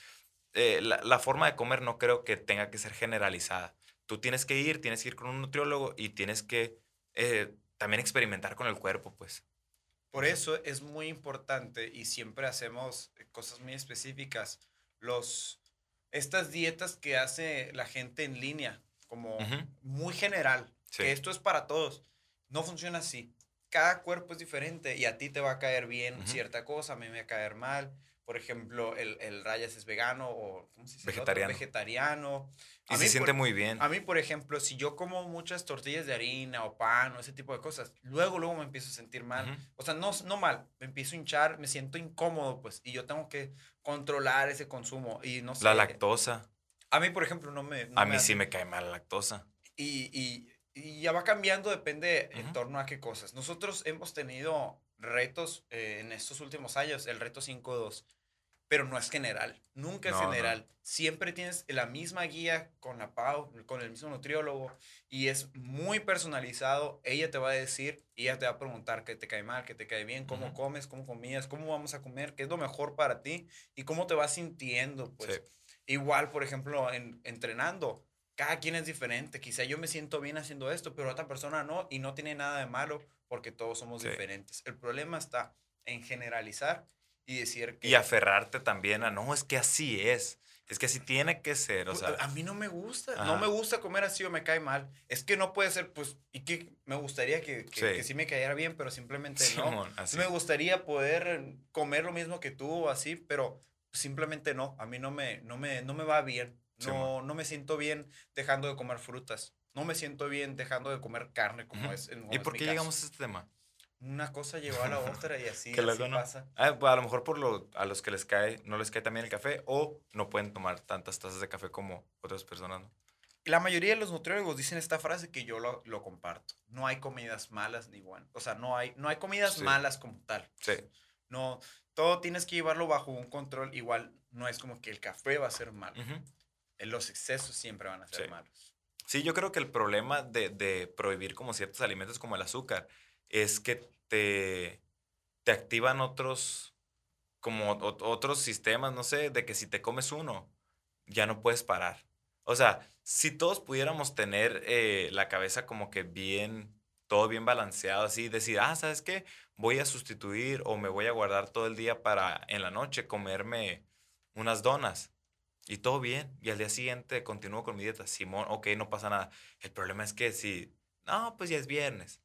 eh, la, la forma de comer no creo que tenga que ser generalizada. Tú tienes que ir, tienes que ir con un nutriólogo y tienes que eh, también experimentar con el cuerpo, pues. Por eso es muy importante y siempre hacemos cosas muy específicas. Los, estas dietas que hace la gente en línea, como muy general, Sí. que esto es para todos, no funciona así. Cada cuerpo es diferente y a ti te va a caer bien cierta cosa, a mí me va a caer mal. Por ejemplo, el, el Rayas es vegano o ¿cómo se dice? Vegetariano. Vegetariano. Y A se mí, siente por- muy bien. a mí, por ejemplo, si yo como muchas tortillas de harina o pan o ese tipo de cosas, luego, luego me empiezo a sentir mal. Ujú. O sea, no, no mal, me empiezo a hinchar, me siento incómodo, pues, y yo tengo que controlar ese consumo. Y no sé. La lactosa. A mí, por ejemplo, no me. no A me mí hace- sí me cae mal la lactosa. Y, y Y ya va cambiando, depende en torno a qué cosas. Nosotros hemos tenido retos eh, en estos últimos años, el reto 5.2, pero no es general, nunca es general. Siempre tienes la misma guía con la Pau, con el mismo nutriólogo, y es muy personalizado. Ella te va a decir, ella te va a preguntar qué te cae mal, qué te cae bien, cómo comes, cómo comías, cómo vamos a comer, qué es lo mejor para ti y cómo te vas sintiendo. Pues igual, por ejemplo, en, entrenando cada quien es diferente. Quizá yo me siento bien haciendo esto, pero otra persona no, y no tiene nada de malo porque todos somos diferentes. El problema está en generalizar y decir que... Y aferrarte también a, no, es que así es. Es que así tiene que ser, o pues, sea... A mí no me gusta, no me gusta comer así o me cae mal. Es que no puede ser, pues, y que me gustaría que, que, sí. me cayera bien, pero simplemente no. Me gustaría poder comer lo mismo que tú o así, pero simplemente no. A mí no me, no me, no me va bien. No, no me siento bien dejando de comer frutas. No me siento bien dejando de comer carne como es. En, ¿Y por qué llegamos a este tema? Una cosa llevó a la (laughs) otra y así, pasa. Ah, pues, a lo mejor por lo, a los que les cae, no les cae también el café o no pueden tomar tantas tazas de café como otras personas, ¿no? La mayoría de los nutriólogos dicen esta frase que yo lo, lo comparto. No hay comidas malas ni buenas. O sea, no hay, no hay comidas malas como tal. Sí. No, todo tienes que llevarlo bajo un control. Igual no es como que el café va a ser malo los excesos siempre van a ser malos. Sí, yo creo que el problema de, prohibir como ciertos alimentos como el azúcar es que te, te activan otros, como otros sistemas, no sé, de que si te comes uno, ya no puedes parar. O sea, si todos pudiéramos tener eh, la cabeza como que bien, todo bien balanceado, así, decir, ah, ¿sabes qué? Voy a sustituir o me voy a guardar todo el día para en la noche comerme unas donas. Y todo bien. Y al día siguiente continúo con mi dieta. Simón, ok, no pasa nada. El problema es que si, no, pues ya es viernes.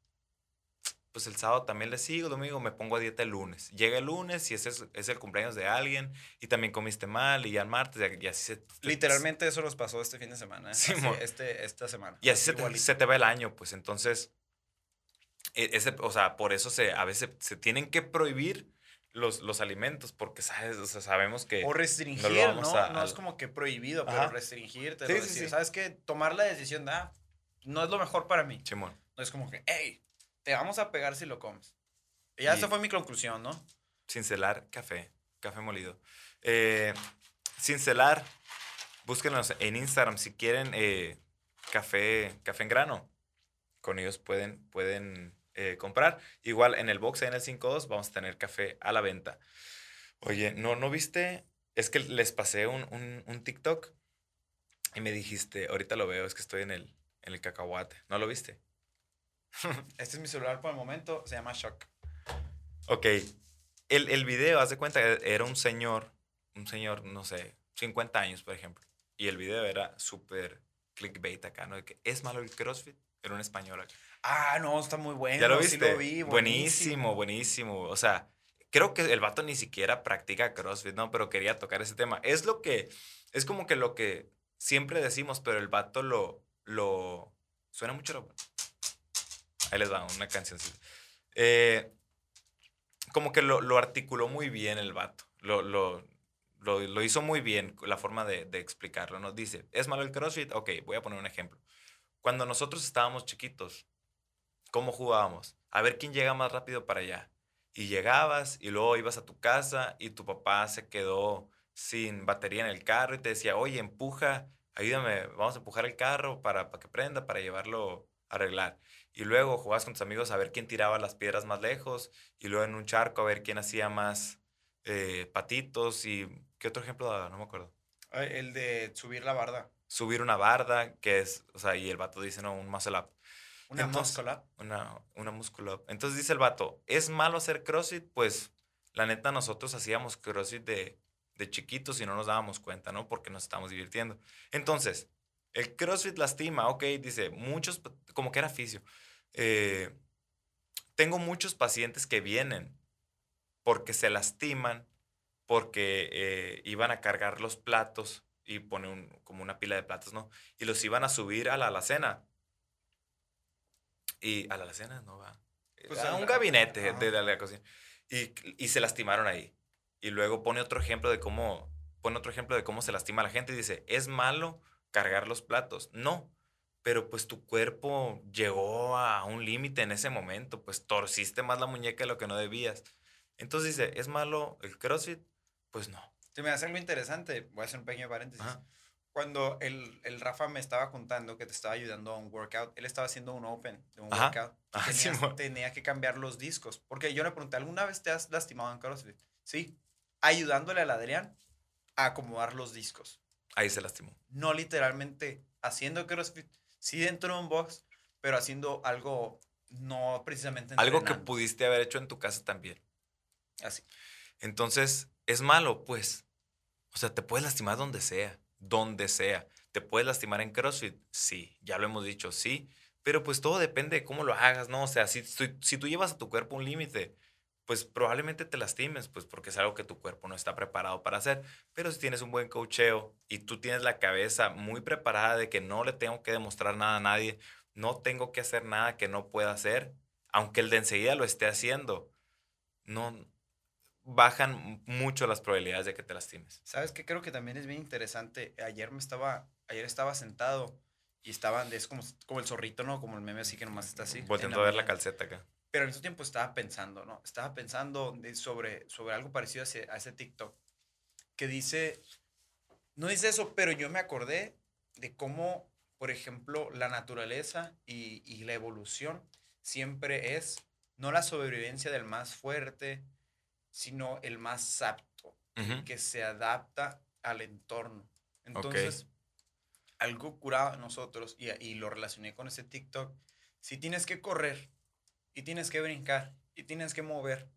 Pues el sábado también le sigo, domingo me pongo a dieta el lunes. Llega el lunes y ese es, el cumpleaños de alguien y también comiste mal y ya el martes y así se... Literalmente eso nos pasó este fin de semana. ¿eh? este, esta semana. Y así se te, se te, va el año, pues entonces, e, ese, o sea, por eso se, a veces se tienen que prohibir los, los alimentos, porque sabes, o sea, sabemos que. O restringir, ¿no? no, es como que prohibido, pero restringir, sí, ¿Sabes qué? Tomar la decisión de, ah, no es lo mejor para mí. Simón. No es como que, hey, te vamos a pegar si lo comes. Y ya esa fue mi conclusión, ¿no? Cincelar café, café molido. Eh, cincelar, búsquenos en Instagram si quieren eh, café, café en grano. Con ellos pueden, pueden eh, comprar. Igual en el box, en el 5.2, vamos a tener café a la venta. Oye, ¿no, no viste? Es que les pasé un, un, TikTok y me dijiste, ahorita lo veo, es que estoy en el, en el cacahuate. ¿No lo viste? (laughs) este es mi celular por el momento, se llama Shock. Ok. El, el video, haz de cuenta, era un señor, un señor, no sé, 50 años, por ejemplo. Y el video era súper clickbait acá, ¿no? De que es malo el CrossFit. Era un español acá. Ah, no, está muy bueno. ¿Ya lo viste? vi, buenísimo. buenísimo, O sea, creo que el vato ni siquiera practica CrossFit, ¿no? Pero quería tocar ese tema. Es lo que, es como que lo que siempre decimos, pero el vato lo, lo, suena mucho. Lo... Ahí les va, una canción. Eh, como que lo, lo, articuló muy bien el vato. Lo, lo, lo, hizo muy bien la forma de, de explicarlo. Nos dice, ¿es malo el CrossFit? Ok, voy a poner un ejemplo. Cuando nosotros estábamos chiquitos, ¿Cómo jugábamos? A ver quién llega más rápido para allá. Y llegabas y luego ibas a tu casa y tu papá se quedó sin batería en el carro y te decía, oye, empuja, ayúdame, vamos a empujar el carro para, para que prenda, para llevarlo a arreglar. Y luego jugabas con tus amigos a ver quién tiraba las piedras más lejos y luego en un charco a ver quién hacía más eh, patitos y... ¿Qué otro ejemplo daba? No me acuerdo. El de subir la barda. Subir una barda, que es, o sea, y el vato dice, no, un muscle up. Una muscle Una, una muscle Entonces dice el vato, ¿es malo hacer CrossFit? Pues la neta nosotros hacíamos CrossFit de, de chiquitos y no nos dábamos cuenta, ¿no? Porque nos estábamos divirtiendo. Entonces, el CrossFit lastima, ok, dice, muchos, como que era fisio. Eh, tengo muchos pacientes que vienen porque se lastiman, porque eh, iban a cargar los platos y pone como una pila de platos, ¿no? Y los iban a subir a la alacena y a la cena no va. Pues a un gabinete de, la cocina. Y, y, se lastimaron ahí. Y luego pone otro ejemplo de cómo pone otro ejemplo de cómo se lastima la gente y dice, "Es malo cargar los platos." No, pero pues tu cuerpo llegó a un límite en ese momento, pues torciste más la muñeca de lo que no debías. Entonces dice, ¿es malo el CrossFit? Pues no. Si me hace algo interesante, voy a hacer un pequeño paréntesis. Cuando el, el, Rafa me estaba contando que te estaba ayudando a un workout, él estaba haciendo un open de un workout. tenía, tenía que cambiar los discos. Porque yo le pregunté, ¿alguna vez te has lastimado en CrossFit? Sí. Ayudándole al Adrián a acomodar los discos. Ahí se lastimó. No literalmente haciendo CrossFit, sí dentro de un box, pero haciendo algo no precisamente. Algo que pudiste haber hecho en tu casa también. Así. Entonces, ¿es malo? Pues, o sea, te puedes lastimar donde sea, donde sea. ¿Te puedes lastimar en CrossFit? Sí, ya lo hemos dicho, sí. Pero pues todo depende de cómo lo hagas, ¿no? O sea, si, si tú llevas a tu cuerpo un límite, pues probablemente te lastimes, pues porque es algo que tu cuerpo no está preparado para hacer. Pero si tienes un buen cocheo y tú tienes la cabeza muy preparada de que no le tengo que demostrar nada a nadie, no tengo que hacer nada que no pueda hacer, aunque el de enseguida lo esté haciendo, no, bajan mucho las probabilidades de que te lastimes. ¿Sabes qué? Creo que también es bien interesante. Ayer me estaba, ayer estaba sentado y estaban, es como, como el zorrito, ¿no? Como el meme así que nomás está así. Volviendo a ver la calceta acá. Pero en ese tiempo estaba pensando, ¿no? Estaba pensando sobre, sobre algo parecido a ese, a ese TikTok que dice, no dice eso, pero yo me acordé de cómo, por ejemplo, la naturaleza y, y la evolución siempre es no la sobrevivencia del más fuerte, sino el más apto, que se adapta al entorno. Entonces, algo curado en nosotros, y, y, lo relacioné con ese TikTok, si tienes que correr, y tienes que brincar, y tienes que mover,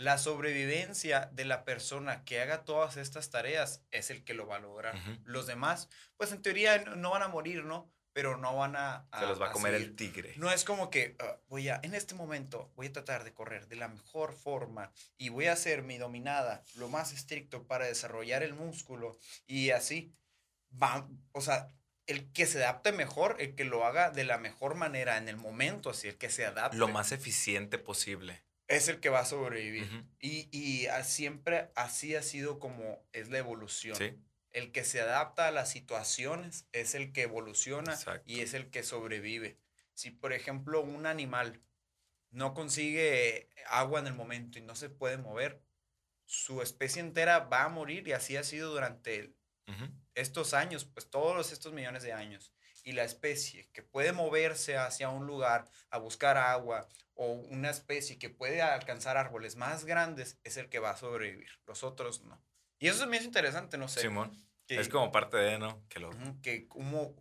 la sobrevivencia de la persona que haga todas estas tareas es el que lo va a lograr. Los demás, pues en teoría no van a morir, ¿no? Pero no van a... Se los va a, comer el tigre. No es como que ah, voy a, en este momento, voy a tratar de correr de la mejor forma y voy a hacer mi dominada lo más estricto para desarrollar el músculo y así. Va, o sea, el que se adapte mejor, el que lo haga de la mejor manera en el momento, así, el que se adapte. Lo más eficiente posible. Es el que va a sobrevivir. Y, y siempre así ha sido como es la evolución. Sí el que se adapta a las situaciones es el que evoluciona y es el que sobrevive. Si, por ejemplo, un animal no consigue agua en el momento y no se puede mover, su especie entera va a morir y así ha sido durante estos años, pues todos estos millones de años. Y la especie que puede moverse hacia un lugar a buscar agua o una especie que puede alcanzar árboles más grandes es el que va a sobrevivir. Los otros no. Y eso es es interesante, no sé. Simón. es como parte de, ¿no? Que, lo, que como,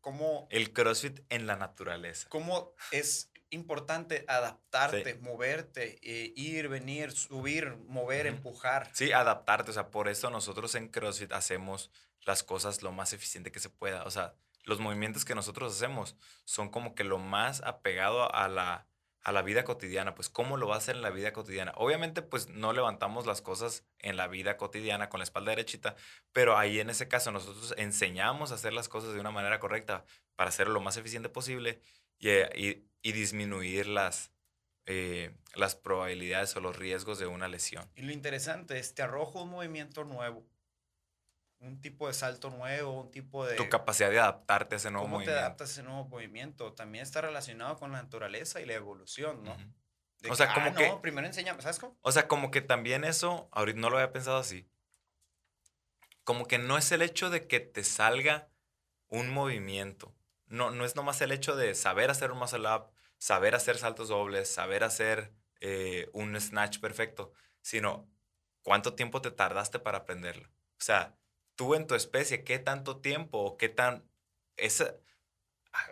como... El CrossFit en la naturaleza. Cómo es importante adaptarte, moverte, eh, ir, venir, subir, mover, empujar. Sí, adaptarte. O sea, por eso nosotros en CrossFit hacemos las cosas lo más eficiente que se pueda. O sea, los movimientos que nosotros hacemos son como que lo más apegado a la a la vida cotidiana, pues cómo lo va a hacer en la vida cotidiana. Obviamente, pues no levantamos las cosas en la vida cotidiana con la espalda derechita, pero ahí en ese caso nosotros enseñamos a hacer las cosas de una manera correcta para hacerlo lo más eficiente posible y, eh, disminuir las, eh, las probabilidades o los riesgos de una lesión. Y lo interesante es, te arrojo un movimiento nuevo un tipo de salto nuevo, un tipo de... Tu capacidad de adaptarte a ese nuevo movimiento. ¿Cómo te adaptas a ese nuevo movimiento? También está relacionado con la naturaleza y la evolución, ¿no? o sea, como ah, que... primero enseñamos, ¿sabes cómo? O sea, como que también eso, ahorita no lo había pensado así, como que no es el hecho de que te salga un movimiento, no, no es nomás el hecho de saber hacer un muscle up, saber hacer saltos dobles, saber hacer eh, un snatch perfecto, sino cuánto tiempo te tardaste para aprenderlo. O sea, tú en tu especie, qué tanto tiempo o qué tan... Esa, ah,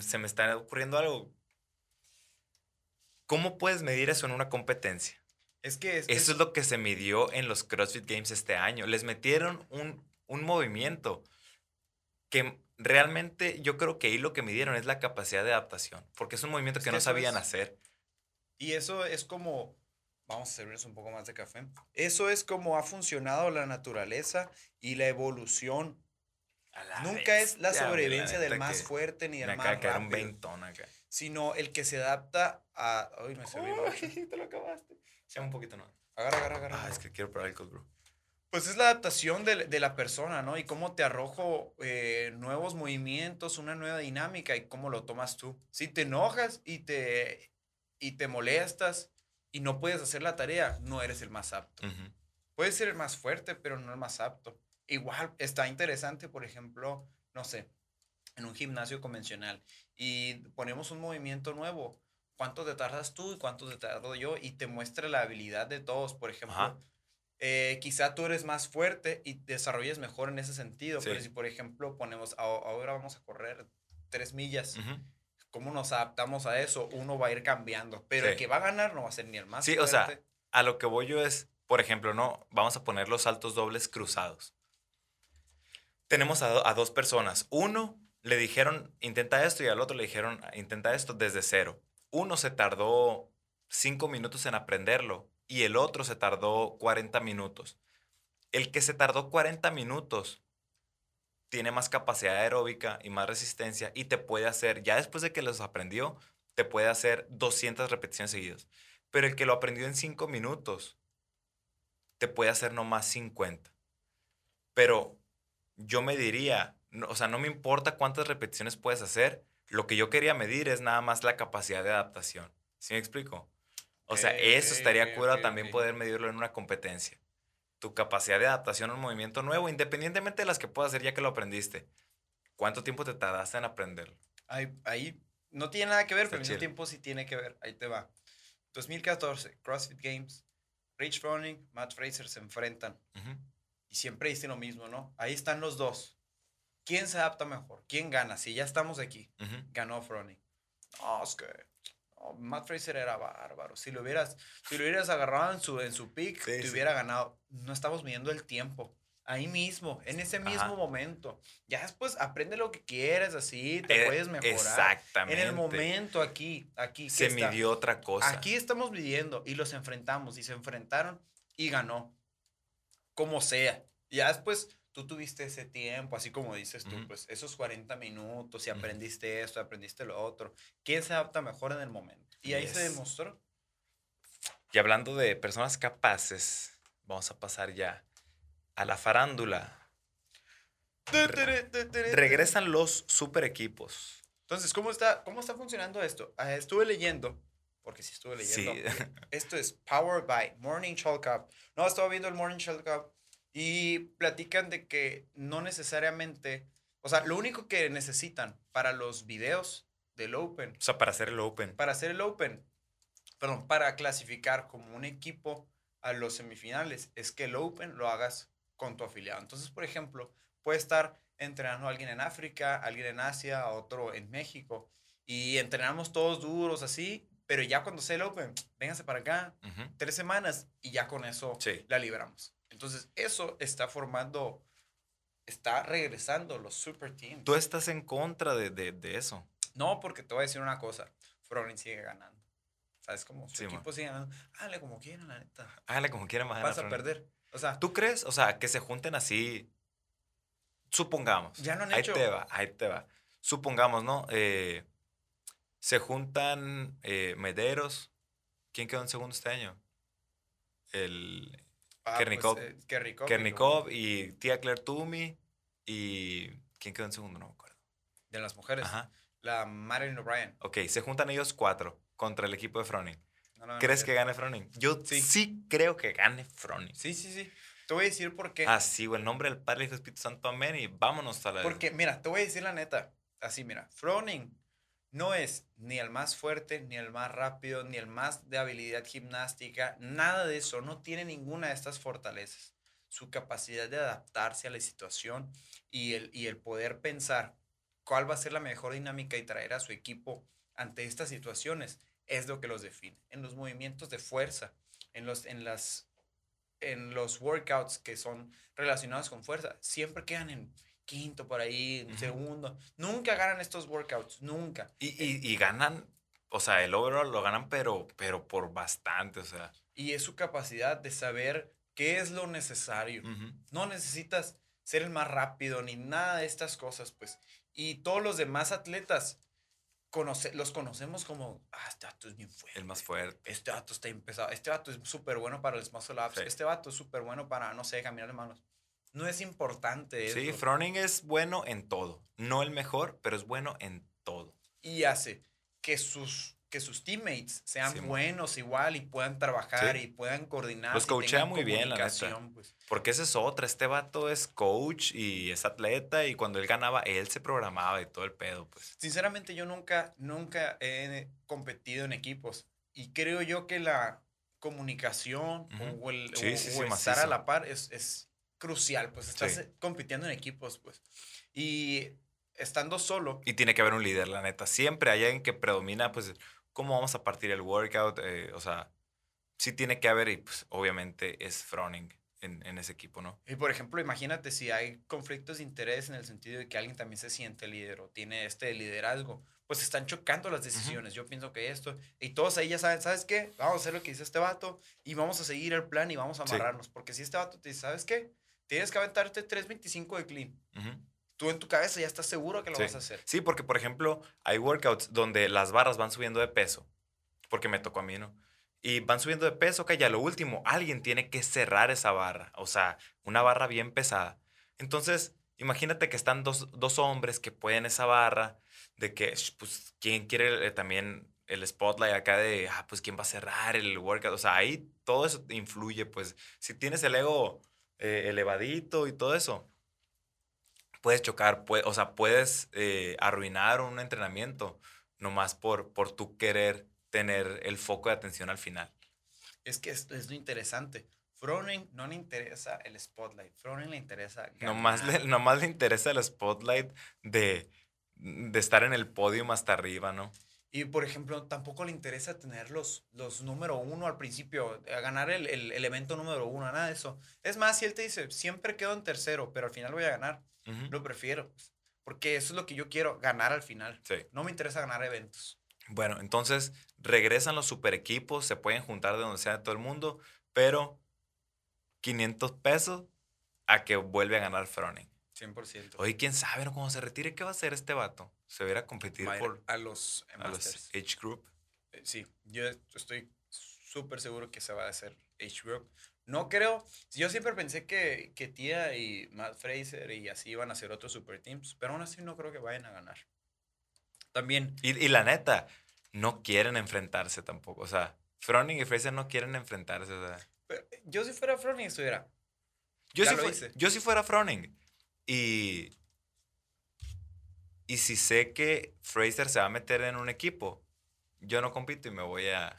se me está ocurriendo algo. ¿Cómo puedes medir eso en una competencia? Es que... eso es lo que se midió en los CrossFit Games este año. Les metieron un, un movimiento que realmente yo creo que ahí lo que midieron es la capacidad de adaptación, porque es un movimiento que, no sabían hacer. Y eso es como Vamos a servirnos un poco más de café. Eso es como ha funcionado la naturaleza y la evolución. Nunca es la sobrevivencia del más fuerte ni del más rápido. Un ventón acá. Sino el que se adapta a... Ay, me serví (laughs) te lo acabaste. Sea un poquito, ¿no? Agarra, agarra, agarra. Ah, es que quiero probar el cold brew. Pues es la adaptación de, de la persona, ¿no? Y cómo te arrojo eh, nuevos movimientos, una nueva dinámica y cómo lo tomas tú. Si te enojas y te, y te molestas y no puedes hacer la tarea, no eres el más apto. Puedes ser el más fuerte, pero no el más apto. Igual está interesante, por ejemplo, no sé, en un gimnasio convencional y ponemos un movimiento nuevo. ¿Cuánto te tardas tú y cuánto te tardo yo? Y te muestra la habilidad de todos. Por ejemplo, eh, quizá tú eres más fuerte y desarrolles mejor en ese sentido. Pero si, por ejemplo, ponemos, ahora vamos a correr tres millas. ¿Cómo nos adaptamos a eso? Uno va a ir cambiando. Pero el que va a ganar no va a ser ni el más sí, fuerte. O sea, a lo que voy yo es, por ejemplo, no, vamos a poner los saltos dobles cruzados. Tenemos a, a dos personas. Uno le dijeron, intenta esto, y al otro le dijeron, intenta esto desde cero. Uno se tardó cinco minutos en aprenderlo y el otro se tardó 40 minutos. El que se tardó 40 minutos tiene más capacidad aeróbica y más resistencia y te puede hacer, ya después de que los aprendió, te puede hacer 200 repeticiones seguidas. Pero el que lo aprendió en cinco minutos, te puede hacer nomás 50. Pero yo me diría, o sea, no me importa cuántas repeticiones puedes hacer, lo que yo quería medir es nada más la capacidad de adaptación. ¿Sí me explico? O sea, eso estaría cura también poder medirlo en una competencia. Tu capacidad de adaptación a un movimiento nuevo, independientemente de las que puedas hacer ya que lo aprendiste. ¿Cuánto tiempo te tardaste en aprenderlo? Ahí, ahí no tiene nada que ver, pero al mismo tiempo sí tiene que ver. Ahí te va. 2014, CrossFit Games, Rich Froning, Matt Fraser se enfrentan. Y siempre dicen lo mismo, ¿no? Ahí están los dos. ¿Quién se adapta mejor? ¿Quién gana? Si ya estamos aquí, ganó Froning. No, es que Matt Fraser era bárbaro. Si lo hubieras, si lo hubieras agarrado en su, en su pick, te hubiera ganado. No estamos midiendo el tiempo. Ahí mismo, en ese mismo momento. Ya después aprende lo que quieres, así, te eh, puedes mejorar. Exactamente. En el momento, aquí, aquí. Se midió otra cosa. Aquí estamos midiendo y los enfrentamos y se enfrentaron y ganó. Como sea. Ya después tú tuviste ese tiempo, así como dices tú, pues esos 40 minutos y aprendiste esto, aprendiste lo otro. ¿Quién se adapta mejor en el momento? Y ahí se demostró. Y hablando de personas capaces, vamos a pasar ya a la farándula. regresan los super equipos. Entonces, ¿cómo está, cómo está funcionando esto? Ah, estuve leyendo, porque sí estuve leyendo. (laughs) Esto es Powered by Morning Shell Cup. No, estaba viendo el Morning Shell Cup y platican de que no necesariamente, o sea, lo único que necesitan para los videos del Open. O sea, para hacer el Open. Para hacer el Open, perdón, para clasificar como un equipo a los semifinales, es que el Open lo hagas con tu afiliado. Entonces, por ejemplo, puede estar entrenando a alguien en África, alguien en Asia, otro en México, y entrenamos todos duros así, pero ya cuando sea el Open, vénganse para acá, tres semanas, y ya con eso la libramos. Entonces, eso está formando, está regresando los super teams. ¿Tú estás en contra de, de, eso? No, porque te voy a decir una cosa. Fronin sigue ganando. ¿Sabes cómo? Su equipo sigue ganando. Hágale como quieran, la neta. Hágale como quieran, más Vas a perder. O sea, ¿tú crees? O sea, que se junten así. Supongamos. Ya no han ahí hecho. Ahí te va, ahí te va. Supongamos, ¿no? Eh, se juntan eh, Mederos. ¿Quién quedó en segundo este año? El, Ah, Kernikov, pues, eh, Kernikov, y Tía Claire Toomey y... ¿Quién quedó en segundo? No me acuerdo. De las mujeres. Ajá. La Marilyn O'Brien. Ok, se juntan ellos cuatro contra el equipo de Froning. ¿Crees que gane Froning? Yo sí. creo que gane Froning. Sí, sí, sí. Te voy a decir por qué. Ah, sí, el nombre del Padre y del Espíritu Santo, amén, y vámonos a la... Porque, mira, te voy a decir la neta. Así, mira, Froning no es ni el más fuerte, ni el más rápido, ni el más de habilidad gimnástica, nada de eso, no tiene ninguna de estas fortalezas. Su capacidad de adaptarse a la situación y el, y el poder pensar cuál va a ser la mejor dinámica y traer a su equipo ante estas situaciones es lo que los define. En los movimientos de fuerza, en los, en las, en los workouts que son relacionados con fuerza, siempre quedan en quinto por ahí, segundo. Nunca ganan estos workouts, nunca. Y, ganan, o sea, el overall lo ganan, pero, pero por bastante, o sea. Y es su capacidad de saber qué es lo necesario. No necesitas ser el más rápido ni nada de estas cosas, pues. Y todos los demás atletas conoce, los conocemos como, ah, este vato es bien fuerte. El más fuerte. Este vato está empezado. Este vato es súper bueno para los muscle ups. Sí. Este vato es súper bueno para, no sé, caminar de manos. No es importante Sí, eso. Froning es bueno en todo. No el mejor, pero es bueno en todo. y hace que sus, que sus teammates sean Sí, buenos igual y puedan trabajar Sí. y puedan coordinar. Los coachea muy bien, la neta. pues. Porque esa es otra. Este vato es coach y es atleta. Y cuando él ganaba, él se programaba y todo el pedo, pues. Sinceramente, yo nunca, nunca he competido en equipos. Y creo yo que la comunicación Ujú. o el, Sí, o- sí, o sí, estar a la par es, es crucial. Pues estás Sí. eh, compitiendo en equipos, pues. Y estando solo, Y tiene que haber un líder, la neta. Siempre hay alguien que predomina, pues, cómo vamos a partir el workout. eh, o sea, sí tiene que haber, y pues, obviamente es Froning en, en ese equipo, ¿no? Y por ejemplo, imagínate si hay conflictos de interés en el sentido de que alguien también se siente líder o tiene este liderazgo, pues están chocando las decisiones. Yo pienso que esto, y todos ahí ya saben, ¿sabes qué? Vamos a hacer lo que dice este vato y vamos a seguir el plan y vamos a Sí. amarrarnos. Porque si este vato te dice, ¿sabes qué? Tienes que aventarte 3.25 de clean. Tú en tu cabeza ya estás seguro que lo Sí. vas a hacer. Sí, porque por ejemplo, hay workouts donde las barras van subiendo de peso, porque me tocó a mí, ¿no? Y van subiendo de peso, que ya lo último, alguien tiene que cerrar esa barra, o sea, una barra bien pesada. Entonces, imagínate que están dos, dos hombres que pueden esa barra, de que, pues, ¿quién quiere eh, también el spotlight acá de, ah, pues, ¿quién va a cerrar el workout? O sea, ahí todo eso influye, pues, si tienes el ego eh, elevadito y todo eso, puedes chocar, pue- o sea, puedes eh, arruinar un entrenamiento nomás por, por tu querer tener el foco de atención al final. Es que esto es lo interesante. Froning no le interesa el spotlight. Froning le interesa Nomás le, nomás le interesa el spotlight de, de estar en el podio hasta arriba, ¿no? Y por ejemplo, tampoco le interesa tener los, los número uno al principio, a ganar el, el, el evento número uno, nada de eso. Es más, si él te dice, siempre quedo en tercero, pero al final voy a ganar, lo prefiero. pues, Porque eso es lo que yo quiero, ganar al final. Sí. No me interesa ganar eventos. Bueno, entonces regresan los super equipos, se pueden juntar de donde sea de todo el mundo, pero 500 pesos a que vuelve a ganar Froning. 100%. Oye, quién sabe, ¿no? Cuando se retire, ¿qué va a hacer este vato? ¿Se va a ir a competir a ir por a los a los Group? Eh, Sí, yo estoy súper seguro que se va a hacer Age Group. No creo, yo siempre pensé que, que Tia y Matt Fraser y así iban a ser otros super teams, pero aún así no creo que vayan a ganar. También, Y, y la neta, no quieren enfrentarse tampoco. O sea, Froning y Fraser no quieren enfrentarse. o sea. pero, yo si fuera Froning estuviera, Yo, si hice. yo si fuera Froning y, y si sé que Fraser se va a meter en un equipo, yo no compito y me voy a...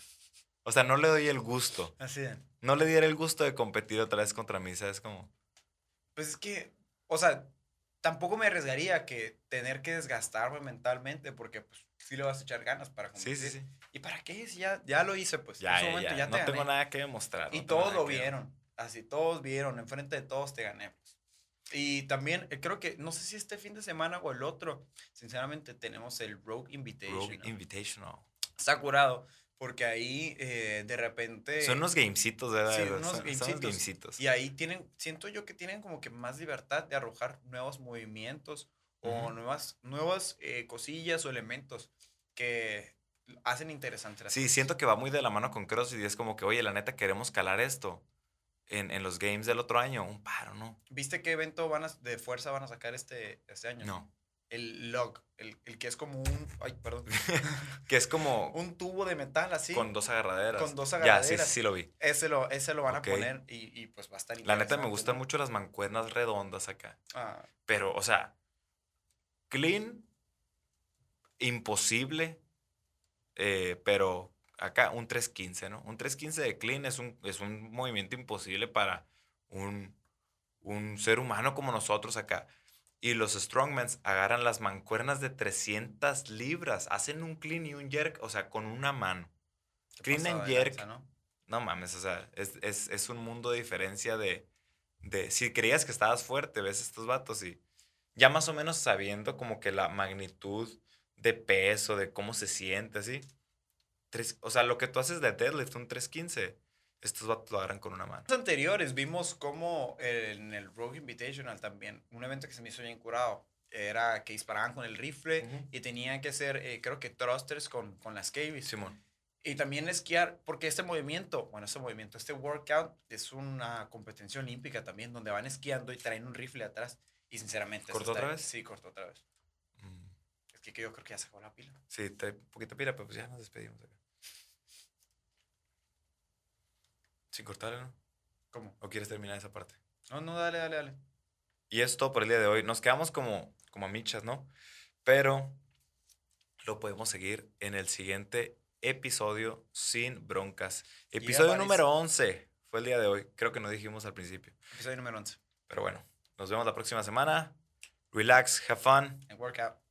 O sea, no le doy el gusto. así de, No le diera el gusto de competir otra vez contra mí, ¿sabes? Como... pues es que, o sea, tampoco me arriesgaría que tener que desgastarme mentalmente porque pues sí le vas a echar ganas para Sí, competir. sí, sí. ¿Y para qué? Si ya, ya lo hice, pues. Ya, en su ya, momento ya. ya No te tengo gané. nada que demostrar. Y no todos lo vieron. Así, todos vieron. Enfrente de todos te gané. Y también eh, creo que, no sé si este fin de semana o el otro, sinceramente tenemos el Rogue Invitation. Rogue Invitational. Está curado. Porque ahí eh, de repente. Son unos gamecitos, ¿verdad? Sí, Son- unos son gamecitos. gamecitos. Y ahí tienen, siento yo que tienen como que más libertad de arrojar nuevos movimientos o Ujú. nuevas, nuevas eh, cosillas o elementos que hacen interesante Sí, cosas. siento que va muy de la mano con CrossFit y es como que, oye, la neta, queremos calar esto en, en los games del otro año. Un paro, ¿no? ¿Viste qué evento van a- de fuerza van a sacar este, este año? No. El log, el, el que es como un, ay, perdón, (laughs) Que es como un tubo de metal así. con dos agarraderas. Con dos Ya, sí, agarraderas. sí, lo vi. Ese lo, ese lo van a poner y, y, pues va a estar La neta, me gustan mucho las mancuernas redondas acá. Ah, Pero, o sea, clean, imposible, eh, pero acá un 315, ¿no? Un 315 de clean es un, es un movimiento imposible para un, un ser humano como nosotros acá. Y los strongmans agarran las mancuernas de 300 libras, hacen un clean y un jerk, o sea, con una mano. Clean and jerk. No mames, o sea, es, es, es un mundo de diferencia de, de... Si creías que estabas fuerte, ves estos vatos y ya más o menos sabiendo como que la magnitud de peso, de cómo se siente, así. Tres, o sea, lo que tú haces de deadlift, un 315, estos vatos lo agarran con una mano. Los anteriores vimos como en el Rogue Invitational también, un evento que se me hizo bien curado. era que disparaban con el rifle Ujú. y tenían que hacer, eh, creo que thrusters con, con las cables. Simón. Y también esquiar, porque este movimiento, bueno, este movimiento, este workout es una competencia olímpica también, donde van esquiando y traen un rifle atrás. Y sinceramente... ¿Cortó está- otra vez? Sí, cortó otra vez. Mm, Es que yo creo que ya sacó la pila. Sí, te, un poquito pira, pero pues ya nos despedimos. acá. Sin cortarle, ¿no? ¿Cómo? ¿O quieres terminar esa parte? No, no, dale, dale, dale. Y es todo por el día de hoy. Nos quedamos como, como a michas, ¿no? Pero lo podemos seguir en el siguiente episodio sin broncas. Episodio número 11 fue el día de hoy. Creo que no dijimos al principio. Episodio número 11. Pero bueno, nos vemos la próxima semana. Relax, have fun. El workout.